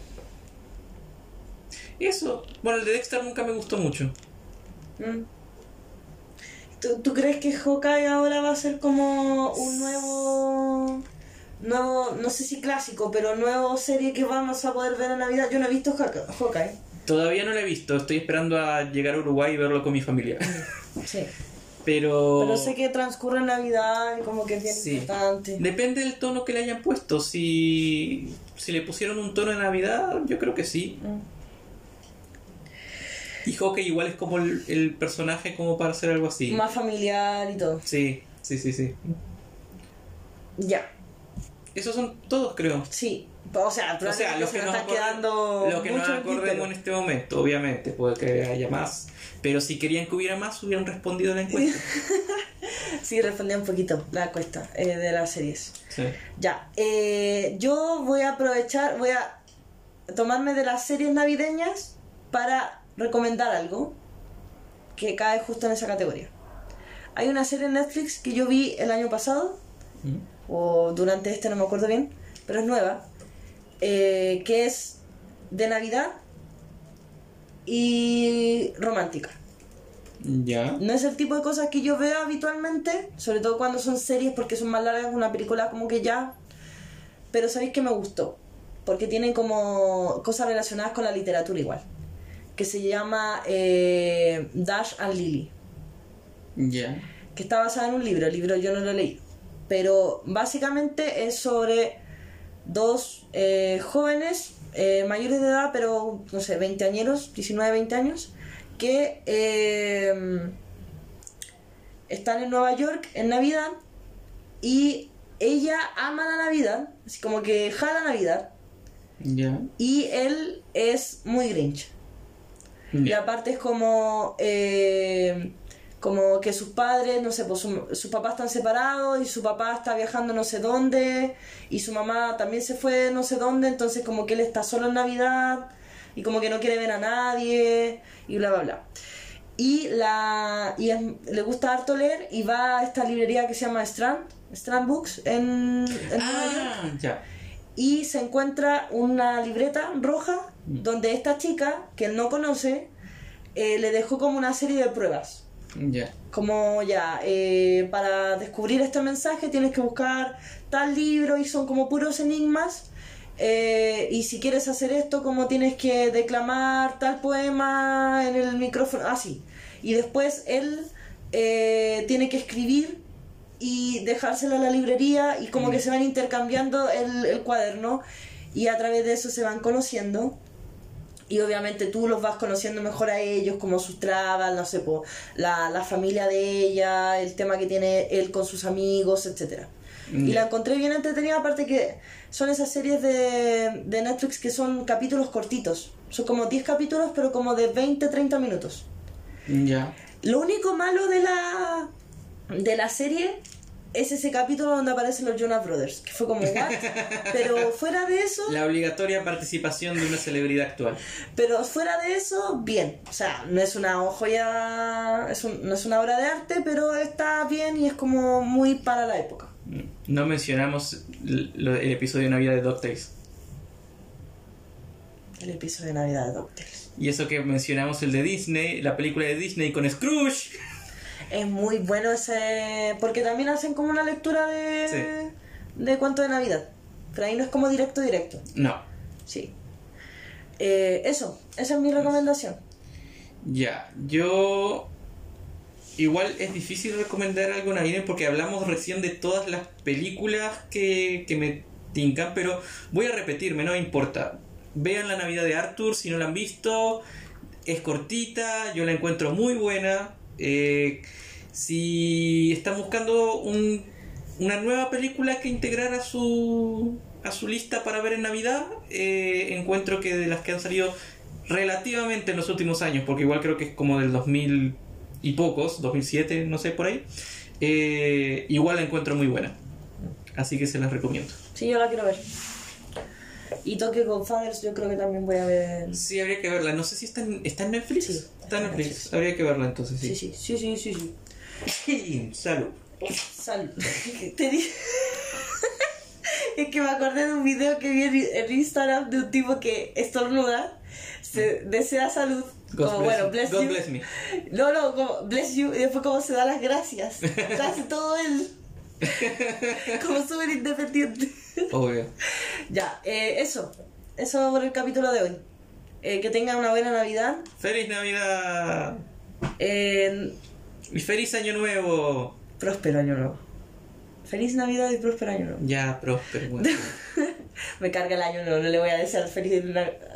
eso. Bueno, el de Dexter nunca me gustó mucho. Mm. ¿Tú, tú crees que Hawkeye ahora va a ser como un nuevo. Nuevo, no sé si clásico, pero nuevo serie que vamos a poder ver en Navidad? Yo no he visto Hawk- Hawkeye. Todavía no lo he visto, estoy esperando a llegar a Uruguay y verlo con mi familia. Sí. <laughs> Pero... Pero sé que transcurre en Navidad y como que es bien Sí. importante. Depende del tono que le hayan puesto. Si, si le pusieron un tono de Navidad, yo creo que sí. Mm. Y Hockey igual es como el, el personaje como para hacer algo así. Más familiar y todo. Sí, sí, sí, sí. Ya. Esos son todos, creo. Sí. O sea, O sea, probablemente lo se que nos está acorde- quedando. lo que nos mucho acordemos en este momento, obviamente, puede que haya más. Pero si querían que hubiera más, hubieran respondido a la encuesta. <laughs> Sí, respondí un poquito la cuesta eh, de las series. Sí. Ya, eh, yo voy a aprovechar, voy a tomarme de las series navideñas para recomendar algo que cae justo en esa categoría. Hay una serie en Netflix que yo vi el año pasado, Mm. o durante este, no me acuerdo bien, pero es nueva, eh, que es de Navidad y romántica. Ya. No es el tipo de cosas que yo veo habitualmente, sobre todo cuando son series porque son más largas, una película como que ya. Pero sabéis que me gustó, porque tienen como cosas relacionadas con la literatura igual, que se llama eh, Dash and Lily, Ya. que está basada en un libro, el libro yo no lo leí, pero básicamente es sobre dos eh, jóvenes eh, mayores de edad, pero no sé, 20 añeros, 19, 20 años, que eh, están en Nueva York en Navidad y ella ama la Navidad, así como que jala Navidad, Ya. y él es muy grinch. Y Ya. aparte es como, eh, como que sus padres, no sé, pues su- sus papás están separados y su papá está viajando no sé dónde y su mamá también se fue no sé dónde, entonces como que él está solo en Navidad y como que no quiere ver a nadie y bla, bla, bla. Y, la, y es- le gusta harto leer y va a esta librería que se llama Strand, Strand Books en, en Nueva York Ah, ya. Y se encuentra una libreta roja donde esta chica, que él no conoce, eh, le dejó como una serie de pruebas. Ya. Como ya, eh, para descubrir este mensaje tienes que buscar tal libro y son como puros enigmas eh, y si quieres hacer esto, como tienes que declamar tal poema en el micrófono, así. y después él tiene que escribir y dejárselo a la librería y como Mm. que se van intercambiando el, el cuaderno y a través de eso se van conociendo. Y obviamente tú los vas conociendo mejor a ellos, como sus trabas, no sé, po, la, la familia de ella, el tema que tiene él con sus amigos, etcétera. Y la encontré bien entretenida, aparte que son esas series de, de Netflix que son capítulos cortitos. Son como 10 capítulos, pero como de 20, 30 minutos. Ya. Lo único malo de la, de la serie es ese capítulo donde aparecen los Jonas Brothers, que fue como, ¿what? <laughs> Pero fuera de eso, La obligatoria participación de una celebridad actual. pero fuera de eso, bien. O sea, no es una joya, es un- no es una obra de arte, pero está bien y es como muy para la época. No mencionamos el episodio de Navidad de DuckTales. El episodio de Navidad de DuckTales. Y eso que mencionamos el de Disney, la película de Disney con Scrooge. Es muy bueno ese. Porque también hacen como una lectura de. de cuento de Navidad. Pero ahí no es como directo, directo. No. Sí. Eh, eso, esa es mi recomendación. Ya, yo... Igual es difícil recomendar algo navideño porque hablamos recién de todas las películas que, que me tincan, pero voy a repetirme, no importa. Vean la Navidad de Arthur si no la han visto. Es cortita, yo la encuentro muy buena. Eh, si están buscando un- una nueva película que integrar a su, a su lista para ver en Navidad, eh, encuentro que de las que han salido relativamente en los últimos años, porque igual creo que es como del 2000 y pocos, 2007, no sé por ahí, eh, igual la encuentro muy buena. Así que se las recomiendo. Sí, yo la quiero ver. Y Tokyo Godfathers yo creo que también voy a ver. Sí, habría que verla. No sé si está en, ¿está en Netflix. Sí, está en Netflix. Habría que verla entonces, Sí, sí. sí, sí, sí, sí. sí. Salud. Salud. <laughs> Te di- <laughs> es que me acordé de un video que vi en Instagram de un tipo que estornuda, se desea salud. God como bless bueno, you. bless God you. bless me. No, no, como bless you y después como se da las gracias. <laughs> Hace todo él. <laughs> como súper independiente. Obvio. ya, eh, eso. Eso por el capítulo de hoy. Eh, que tengan una buena Navidad. ¡Feliz Navidad! Eh, ¡Y feliz Año Nuevo! próspero año nuevo. Feliz Navidad y próspero año nuevo. Ya, próspero. bueno. <laughs> Me carga el año nuevo, no le voy a desear feliz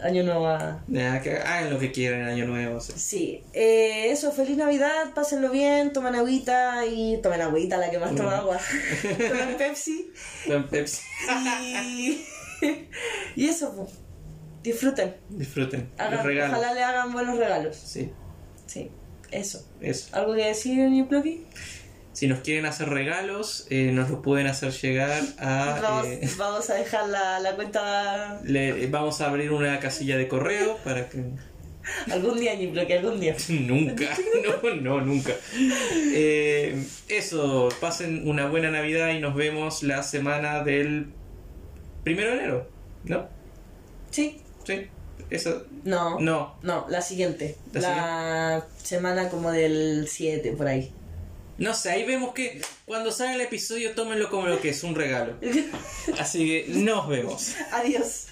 año nuevo a... Ya, que hagan lo que quieran en Año Nuevo. sí. Sí, eh, eso, feliz Navidad, pásenlo bien, tomen agüita y tomen agüita, la que más toma Mm. agua. <laughs> tomen Pepsi Buen Pepsi. y, <laughs> y eso, pues. disfruten. Disfruten. Hagan- los regalos. Ojalá le hagan buenos regalos. Sí, Sí, eso. eso. ¿Algo que decir, New Plucky? Si nos quieren hacer regalos, eh, nos los pueden hacer llegar a... Vamos, eh, vamos a dejar la, la cuenta le- vamos a abrir una casilla de correo para que... algún día, New Plucky, algún día. <laughs> Nunca, no, no, nunca. Eh, eso, pasen una buena Navidad y nos vemos la semana del primero de enero, ¿no? Sí, Sí, eso. no. No, No, la siguiente. ¿La La, semana como del 7, por ahí. No sé, ahí vemos que cuando sale el episodio tómenlo como lo que es un regalo. <laughs> Así que nos vemos. Adiós.